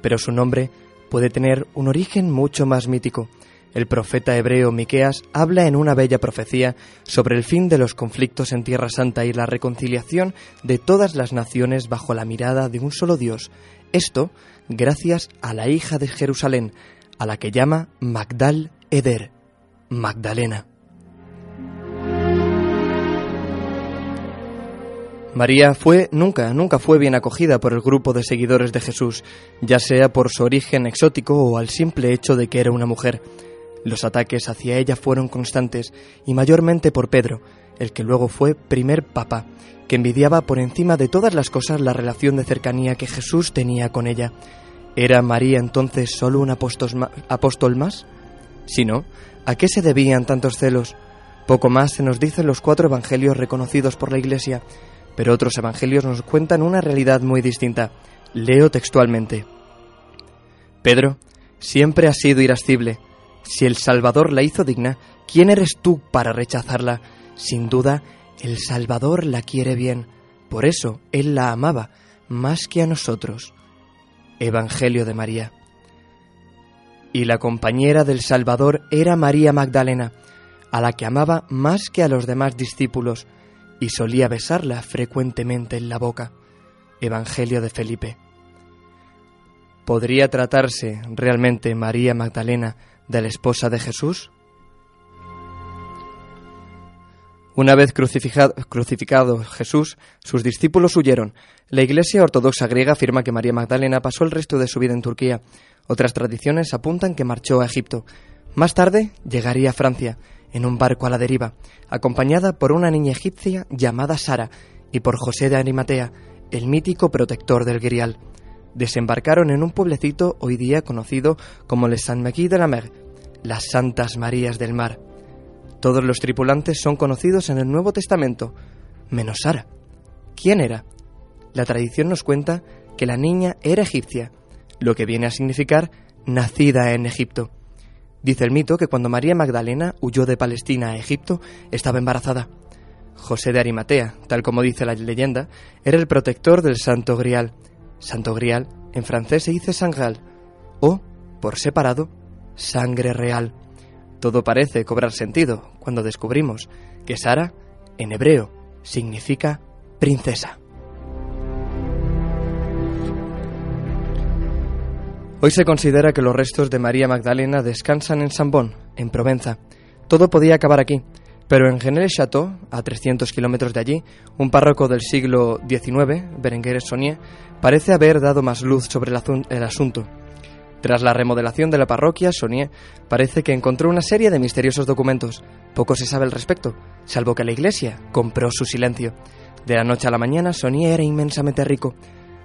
pero su nombre puede tener un origen mucho más mítico. El profeta hebreo Miqueas habla en una bella profecía sobre el fin de los conflictos en Tierra Santa y la reconciliación de todas las naciones bajo la mirada de un solo Dios. Esto gracias a la hija de Jerusalén, a la que llama Magdal Eder, Magdalena. María fue nunca, nunca fue bien acogida por el grupo de seguidores de Jesús, ya sea por su origen exótico o al simple hecho de que era una mujer. Los ataques hacia ella fueron constantes y mayormente por Pedro, el que luego fue primer papa, que envidiaba por encima de todas las cosas la relación de cercanía que Jesús tenía con ella. ¿Era María entonces solo un apóstol más? Si no, ¿a qué se debían tantos celos? Poco más se nos dicen los cuatro evangelios reconocidos por la Iglesia, pero otros evangelios nos cuentan una realidad muy distinta. Leo textualmente. Pedro, siempre ha sido irascible. Si el Salvador la hizo digna, ¿quién eres tú para rechazarla? Sin duda, el Salvador la quiere bien. Por eso Él la amaba más que a nosotros. Evangelio de María. Y la compañera del Salvador era María Magdalena, a la que amaba más que a los demás discípulos, y solía besarla frecuentemente en la boca. Evangelio de Felipe. ¿Podría tratarse realmente María Magdalena de la esposa de Jesús? Una vez crucificado, Jesús, sus discípulos huyeron. La Iglesia Ortodoxa griega afirma que María Magdalena pasó el resto de su vida en Turquía. Otras tradiciones apuntan que marchó a Egipto. Más tarde llegaría a Francia, en un barco a la deriva, acompañada por una niña egipcia llamada Sara y por José de Arimatea, el mítico protector del Grial. Desembarcaron en un pueblecito hoy día conocido como Les Saint-Maquis de la Mer, las Santas Marías del Mar. Todos los tripulantes son conocidos en el Nuevo Testamento, menos Sara. ¿Quién era? La tradición nos cuenta que la niña era egipcia, lo que viene a significar nacida en Egipto. Dice el mito que cuando María Magdalena huyó de Palestina a Egipto, estaba embarazada. José de Arimatea, tal como dice la leyenda, era el protector del Santo Grial. Santo Grial en francés se dice sangral o, por separado, sangre real. Todo parece cobrar sentido cuando descubrimos que Sara, en hebreo, significa princesa. Hoy se considera que los restos de María Magdalena descansan en Sambón, en Provenza. Todo podía acabar aquí, pero en Genel-Château, a 300 kilómetros de allí, un párroco del siglo XIX, Berenguer Sonier, parece haber dado más luz sobre el asunto. Tras la remodelación de la parroquia, Sonier parece que encontró una serie de misteriosos documentos. Poco se sabe al respecto, salvo que la iglesia compró su silencio. De la noche a la mañana, Sonier era inmensamente rico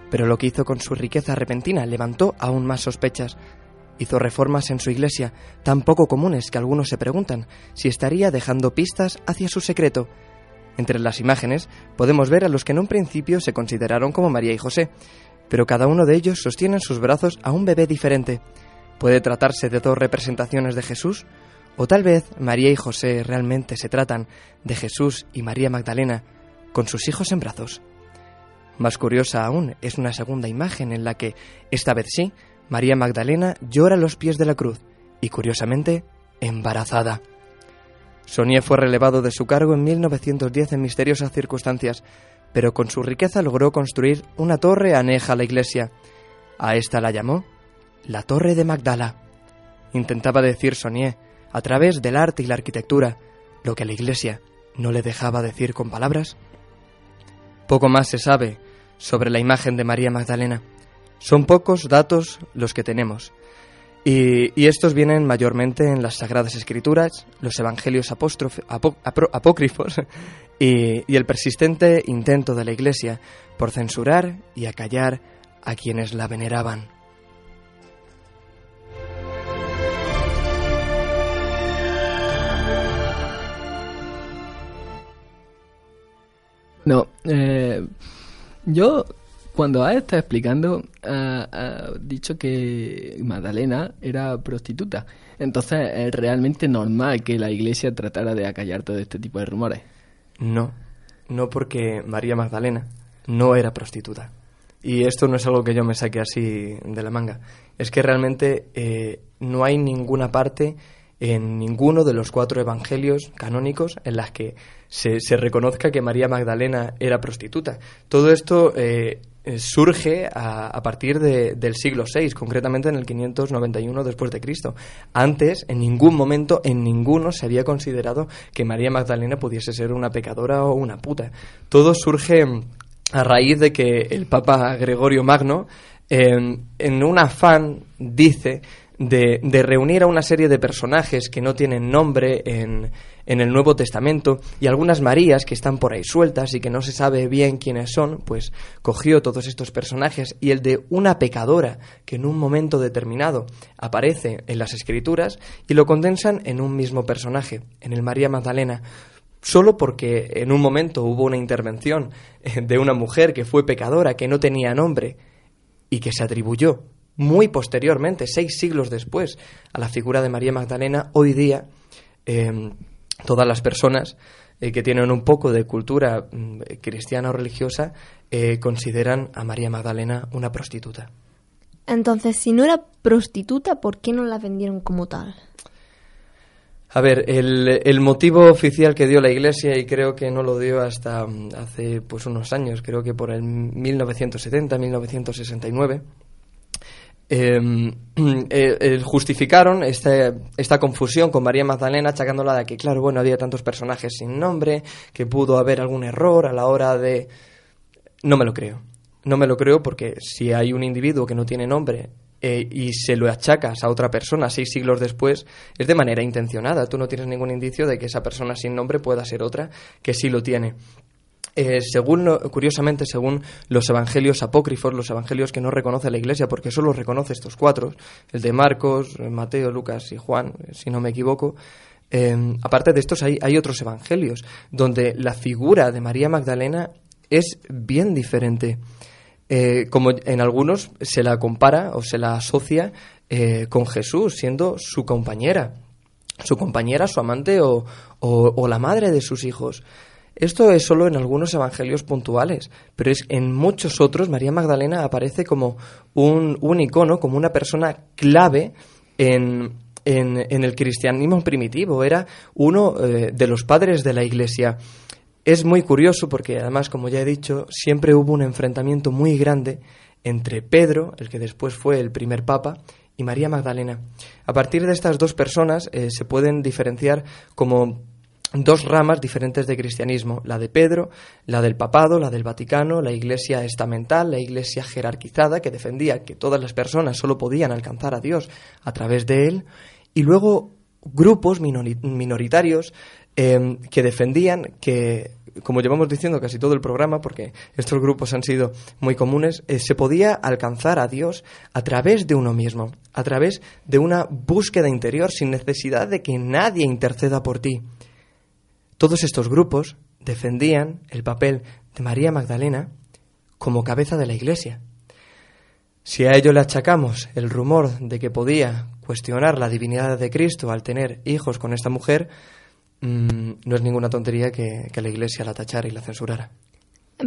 pero lo que hizo con su riqueza repentina levantó aún más sospechas. Hizo reformas en su iglesia, tan poco comunes que algunos se preguntan si estaría dejando pistas hacia su secreto. Entre las imágenes podemos ver a los que en un principio se consideraron como María y José, pero cada uno de ellos sostiene en sus brazos a un bebé diferente. ¿Puede tratarse de dos representaciones de Jesús? ¿O tal vez María y José realmente se tratan de Jesús y María Magdalena con sus hijos en brazos? Más curiosa aún es una segunda imagen en la que, esta vez sí, María Magdalena llora a los pies de la cruz y, curiosamente, embarazada. Sonia fue relevado de su cargo en 1910 en misteriosas circunstancias, pero con su riqueza logró construir una torre aneja a la iglesia. A esta la llamó la Torre de Magdala. Intentaba decir Sonier, a través del arte y la arquitectura, lo que la iglesia no le dejaba decir con palabras. Poco más se sabe sobre la imagen de María Magdalena. Son pocos datos los que tenemos. Y, estos vienen mayormente en las Sagradas Escrituras, los Evangelios apócrifos [LAUGHS] y, el persistente intento de la Iglesia por censurar y acallar a quienes la veneraban. No, eh, yo Cuando has estado explicando, ha, ha dicho que Magdalena era prostituta. Entonces, ¿es realmente normal que la iglesia tratara de acallar todo este tipo de rumores? No, no porque María Magdalena no era prostituta. Y esto no es algo que yo me saque así de la manga. Es que realmente eh, no hay ninguna parte en ninguno de los cuatro evangelios canónicos en las que se, se reconozca que María Magdalena era prostituta. Todo esto eh, eh, surge a, a partir de- del siglo VI, concretamente en el 591 después de Cristo. Antes, en ningún momento, en ninguno se había considerado que María Magdalena pudiese ser una pecadora o una puta. Todo surge a raíz de que el Papa Gregorio Magno, eh, en un afán, dice, de, de reunir a una serie de personajes que no tienen nombre en, en el Nuevo Testamento y algunas Marías que están por ahí sueltas y que no se sabe bien quiénes son, pues cogió todos estos personajes y el de una pecadora que en un momento determinado aparece en las Escrituras y lo condensan en un mismo personaje, en el María Magdalena. Solo porque en un momento hubo una intervención eh, de una mujer que fue pecadora, que no tenía nombre y que se atribuyó muy posteriormente, seis siglos después, a la figura de María Magdalena, hoy día eh, todas las personas eh, que tienen un poco de cultura mm, cristiana o religiosa eh, consideran a María Magdalena una prostituta. Entonces, si no era prostituta, ¿por qué no la vendieron como tal? A ver, el, el motivo oficial que dio la Iglesia, y creo que no lo dio hasta mm, hace pues unos años, creo que por el 1970, 1969, eh, [CLEARS THROAT] eh, eh, justificaron este- esta confusión con María Magdalena, achacándola de que, claro, bueno, había tantos personajes sin nombre, que pudo haber algún error a la hora de... No me lo creo. No me lo creo porque si hay un individuo que no tiene nombre eh, y se lo achacas a otra persona seis siglos después, es de manera intencionada. Tú no tienes ningún indicio de que esa persona sin nombre pueda ser otra que sí lo tiene. Eh, según curiosamente, según los evangelios apócrifos, los evangelios que no reconoce la Iglesia, porque solo reconoce estos cuatro, el de Marcos, eh, Mateo, Lucas y Juan, eh, si no me equivoco, aparte de estos hay, hay otros evangelios donde la figura de María Magdalena es bien diferente. Como en algunos se la compara o se la asocia con Jesús, siendo su compañera, su compañera, su amante o- o la madre de sus hijos. Esto es solo en algunos evangelios puntuales, pero es en muchos otros María Magdalena aparece como un, un icono, como una persona clave en, en- el cristianismo primitivo. Era uno eh, de los padres de la Iglesia. Es muy curioso porque además, como ya he dicho, siempre hubo un enfrentamiento muy grande entre Pedro, el que después fue el primer papa, y María Magdalena. A partir de estas dos personas eh, se pueden diferenciar como dos ramas diferentes de cristianismo, la de Pedro, la del papado, la del Vaticano, la iglesia estamental, la iglesia jerarquizada, que defendía que todas las personas solo podían alcanzar a Dios a través de él, y luego grupos minori- minoritarios eh, que defendían que, como llevamos diciendo casi todo el programa, porque estos grupos han sido muy comunes, eh, se podía alcanzar a Dios a través de uno mismo, a través de una búsqueda interior sin necesidad de que nadie interceda por ti. Todos estos grupos defendían el papel de María Magdalena como cabeza de la Iglesia. Si a ello le achacamos el rumor de que podía cuestionar la divinidad de Cristo al tener hijos con esta mujer, mm, no es ninguna tontería que, la Iglesia la tachara y la censurara.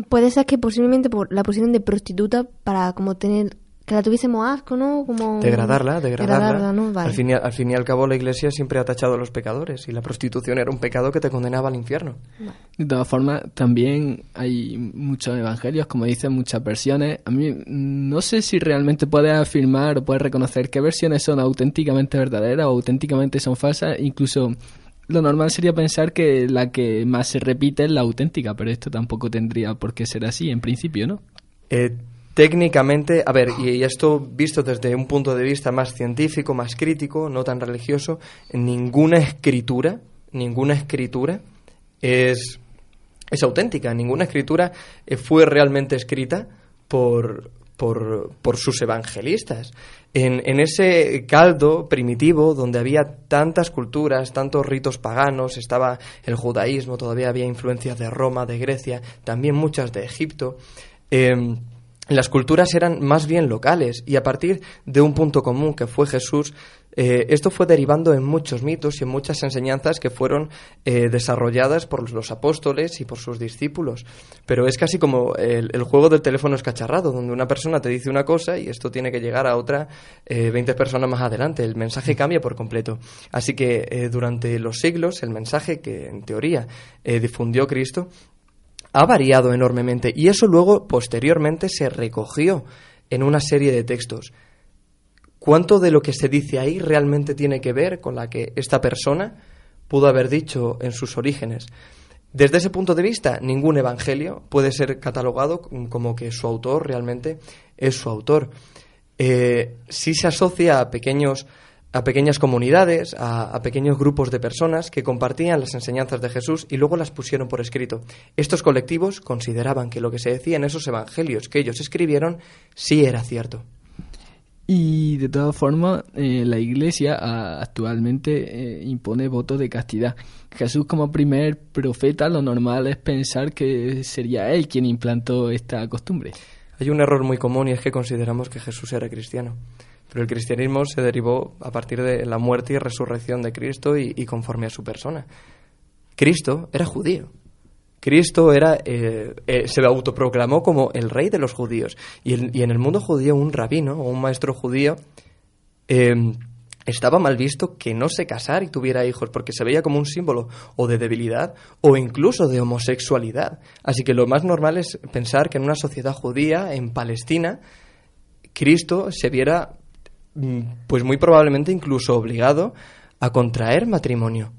Puede ser que posiblemente por la pusieron de prostituta para como tener que la tuviésemos asco, ¿no? Como Degradarla, degradarla. ¿no? Vale. al, fin y, al fin y al cabo la Iglesia siempre ha tachado a los pecadores y la prostitución era un pecado que te condenaba al infierno. De todas formas, también hay muchos evangelios, como dicen, muchas versiones. A mí no sé si realmente puedes afirmar o puedes reconocer qué versiones son auténticamente verdaderas o auténticamente son falsas. Incluso lo normal sería pensar que la que más se repite es la auténtica, pero esto tampoco tendría por qué ser así en principio, ¿no? Eh, técnicamente, a ver, y, esto visto desde un punto de vista más científico, más crítico, no tan religioso, ninguna escritura, ninguna escritura es, es auténtica, ninguna escritura eh, fue realmente escrita por, por, por sus evangelistas. En, en ese caldo primitivo donde había tantas culturas, tantos ritos paganos, estaba el judaísmo, todavía había influencias de Roma, de Grecia, también muchas de Egipto. em, las culturas eran más bien locales y a partir de un punto común que fue Jesús, eh, esto fue derivando en muchos mitos y en muchas enseñanzas que fueron eh, desarrolladas por los apóstoles y por sus discípulos. Pero es casi como el, juego del teléfono escacharrado, donde una persona te dice una cosa y esto tiene que llegar a otra eh, 20 personas más adelante. El mensaje cambia por completo. Así que eh, durante los siglos el mensaje que en teoría eh, difundió Cristo ha variado enormemente y eso luego posteriormente se recogió en una serie de textos. ¿Cuánto de lo que se dice ahí realmente tiene que ver con la que esta persona pudo haber dicho en sus orígenes? Desde ese punto de vista, ningún evangelio puede ser catalogado como que su autor realmente es su autor. Eh, sí se asocia a pequeños a pequeñas comunidades, a, a, pequeños grupos de personas que compartían las enseñanzas de Jesús y luego las pusieron por escrito. Estos colectivos consideraban que lo que se decía en esos evangelios que ellos escribieron sí era cierto. Y de todas formas, eh, la Iglesia a, actualmente eh, impone voto de castidad. Jesús como primer profeta, lo normal es pensar que sería él quien implantó esta costumbre. Hay un error muy común y es que consideramos que Jesús era cristiano. Pero el cristianismo se derivó a partir de la muerte y resurrección de Cristo y, conforme a su persona. Cristo era judío. Cristo era, eh, eh, se autoproclamó como el rey de los judíos. Y, y, en el mundo judío un rabino o un maestro judío eh, estaba mal visto que no se casara y tuviera hijos porque se veía como un símbolo o de debilidad o incluso de homosexualidad. Así que lo más normal es pensar que en una sociedad judía, en Palestina, Cristo se viera pues muy probablemente incluso obligado a contraer matrimonio.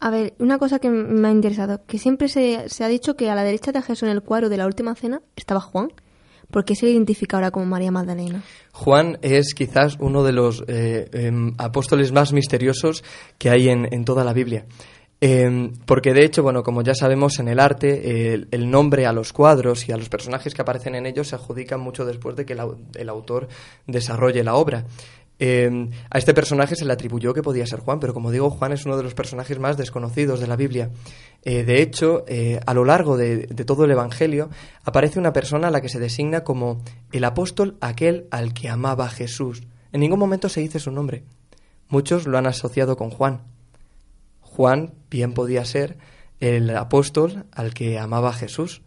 A ver, una cosa que me ha interesado, que siempre se, se, ha dicho que a la derecha de Jesús en el cuadro de la última cena estaba Juan. ¿Por qué se le identifica ahora como María Magdalena? Juan es quizás uno de los eh, eh, apóstoles más misteriosos que hay en, en toda la Biblia. Eh, porque de hecho, bueno, como ya sabemos, en el arte el, nombre a los cuadros y a los personajes que aparecen en ellos se adjudican mucho después de que el, autor desarrolle la obra. Eh, a este personaje se le atribuyó que podía ser Juan, pero como digo, Juan es uno de los personajes más desconocidos de la Biblia. Eh, de hecho, eh, a lo largo de, de, todo el Evangelio aparece una persona a la que se designa como el apóstol aquel al que amaba Jesús. En ningún momento se dice su nombre. Muchos lo han asociado con Juan. Juan bien podía ser el apóstol al que amaba Jesús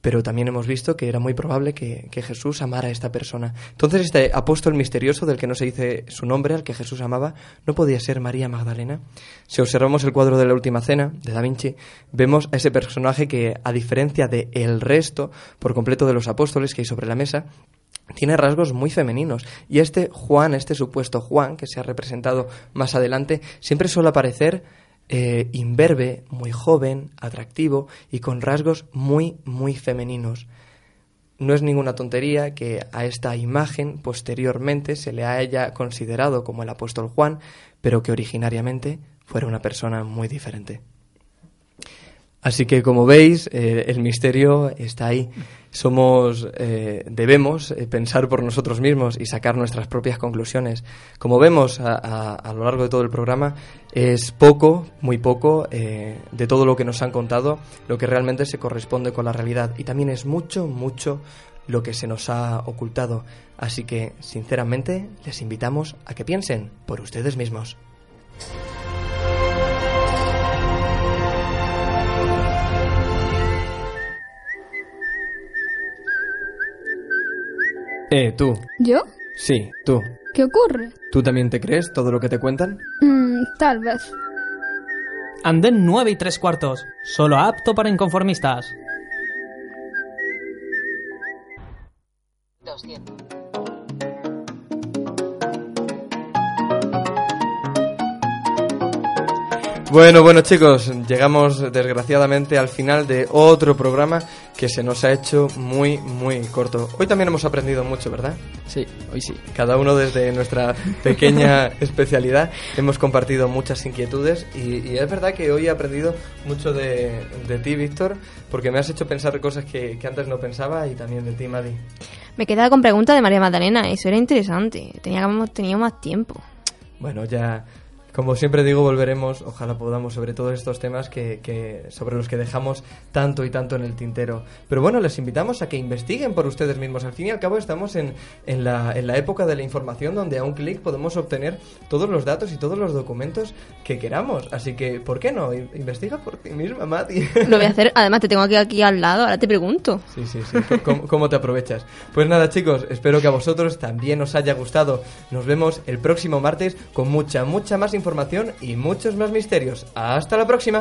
pero también hemos visto que era muy probable que, que, Jesús amara a esta persona. Entonces este apóstol misterioso del que no se dice su nombre, al que Jesús amaba, no podía ser María Magdalena. Si observamos el cuadro de la Última Cena de Da Vinci, vemos a ese personaje que, a diferencia de el resto por completo de los apóstoles que hay sobre la mesa, tiene rasgos muy femeninos. Y este Juan, este supuesto Juan, que se ha representado más adelante, siempre suele aparecer eh, imberbe, muy joven, atractivo y con rasgos muy, muy femeninos. No es ninguna tontería que a esta imagen posteriormente se le haya considerado como el apóstol Juan, pero que originariamente fuera una persona muy diferente. Así que como veis, eh, el misterio está ahí. Somos, eh, debemos eh, pensar por nosotros mismos y sacar nuestras propias conclusiones. Como vemos a, lo largo de todo el programa, es poco, muy poco, eh, de todo lo que nos han contado, lo que realmente se corresponde con la realidad. Y también es mucho, mucho lo que se nos ha ocultado. Así que, sinceramente, les invitamos a que piensen por ustedes mismos. Eh, tú. ¿Yo? Sí, tú. ¿Qué ocurre? ¿Tú también te crees todo lo que te cuentan? Mm, tal vez. Andén 9 y 3 cuartos. Solo apto para inconformistas. 200. Bueno, bueno chicos, llegamos desgraciadamente al final de otro programa que se nos ha hecho muy, muy corto. Hoy también hemos aprendido mucho, ¿verdad? Sí, hoy sí. Cada uno desde nuestra pequeña [LAUGHS] especialidad hemos compartido muchas inquietudes y, y, es verdad que hoy he aprendido mucho de, de ti, Víctor, porque me has hecho pensar cosas que, que, antes no pensaba y también de ti, Madi. Me quedaba con preguntas de María Magdalena, eso era interesante, teníamos, teníamos más tiempo. Bueno, ya Como siempre digo, volveremos, ojalá podamos, sobre todos estos temas que, que, sobre los que dejamos tanto y tanto en el tintero. Pero bueno, les invitamos a que investiguen por ustedes mismos. Al fin y al cabo estamos en, en, la, en la época de la información donde a un clic podemos obtener todos los datos y todos los documentos que queramos. Así que, ¿por qué no? Investiga por ti misma, Mati. Lo voy a hacer, además te tengo aquí, aquí al lado, ahora te pregunto. Sí, sí, sí. ¿Cómo, ¿Cómo te aprovechas? Pues nada, chicos, espero que a vosotros también os haya gustado. Nos vemos el próximo martes con mucha, mucha más información y muchos más misterios. Hasta la próxima.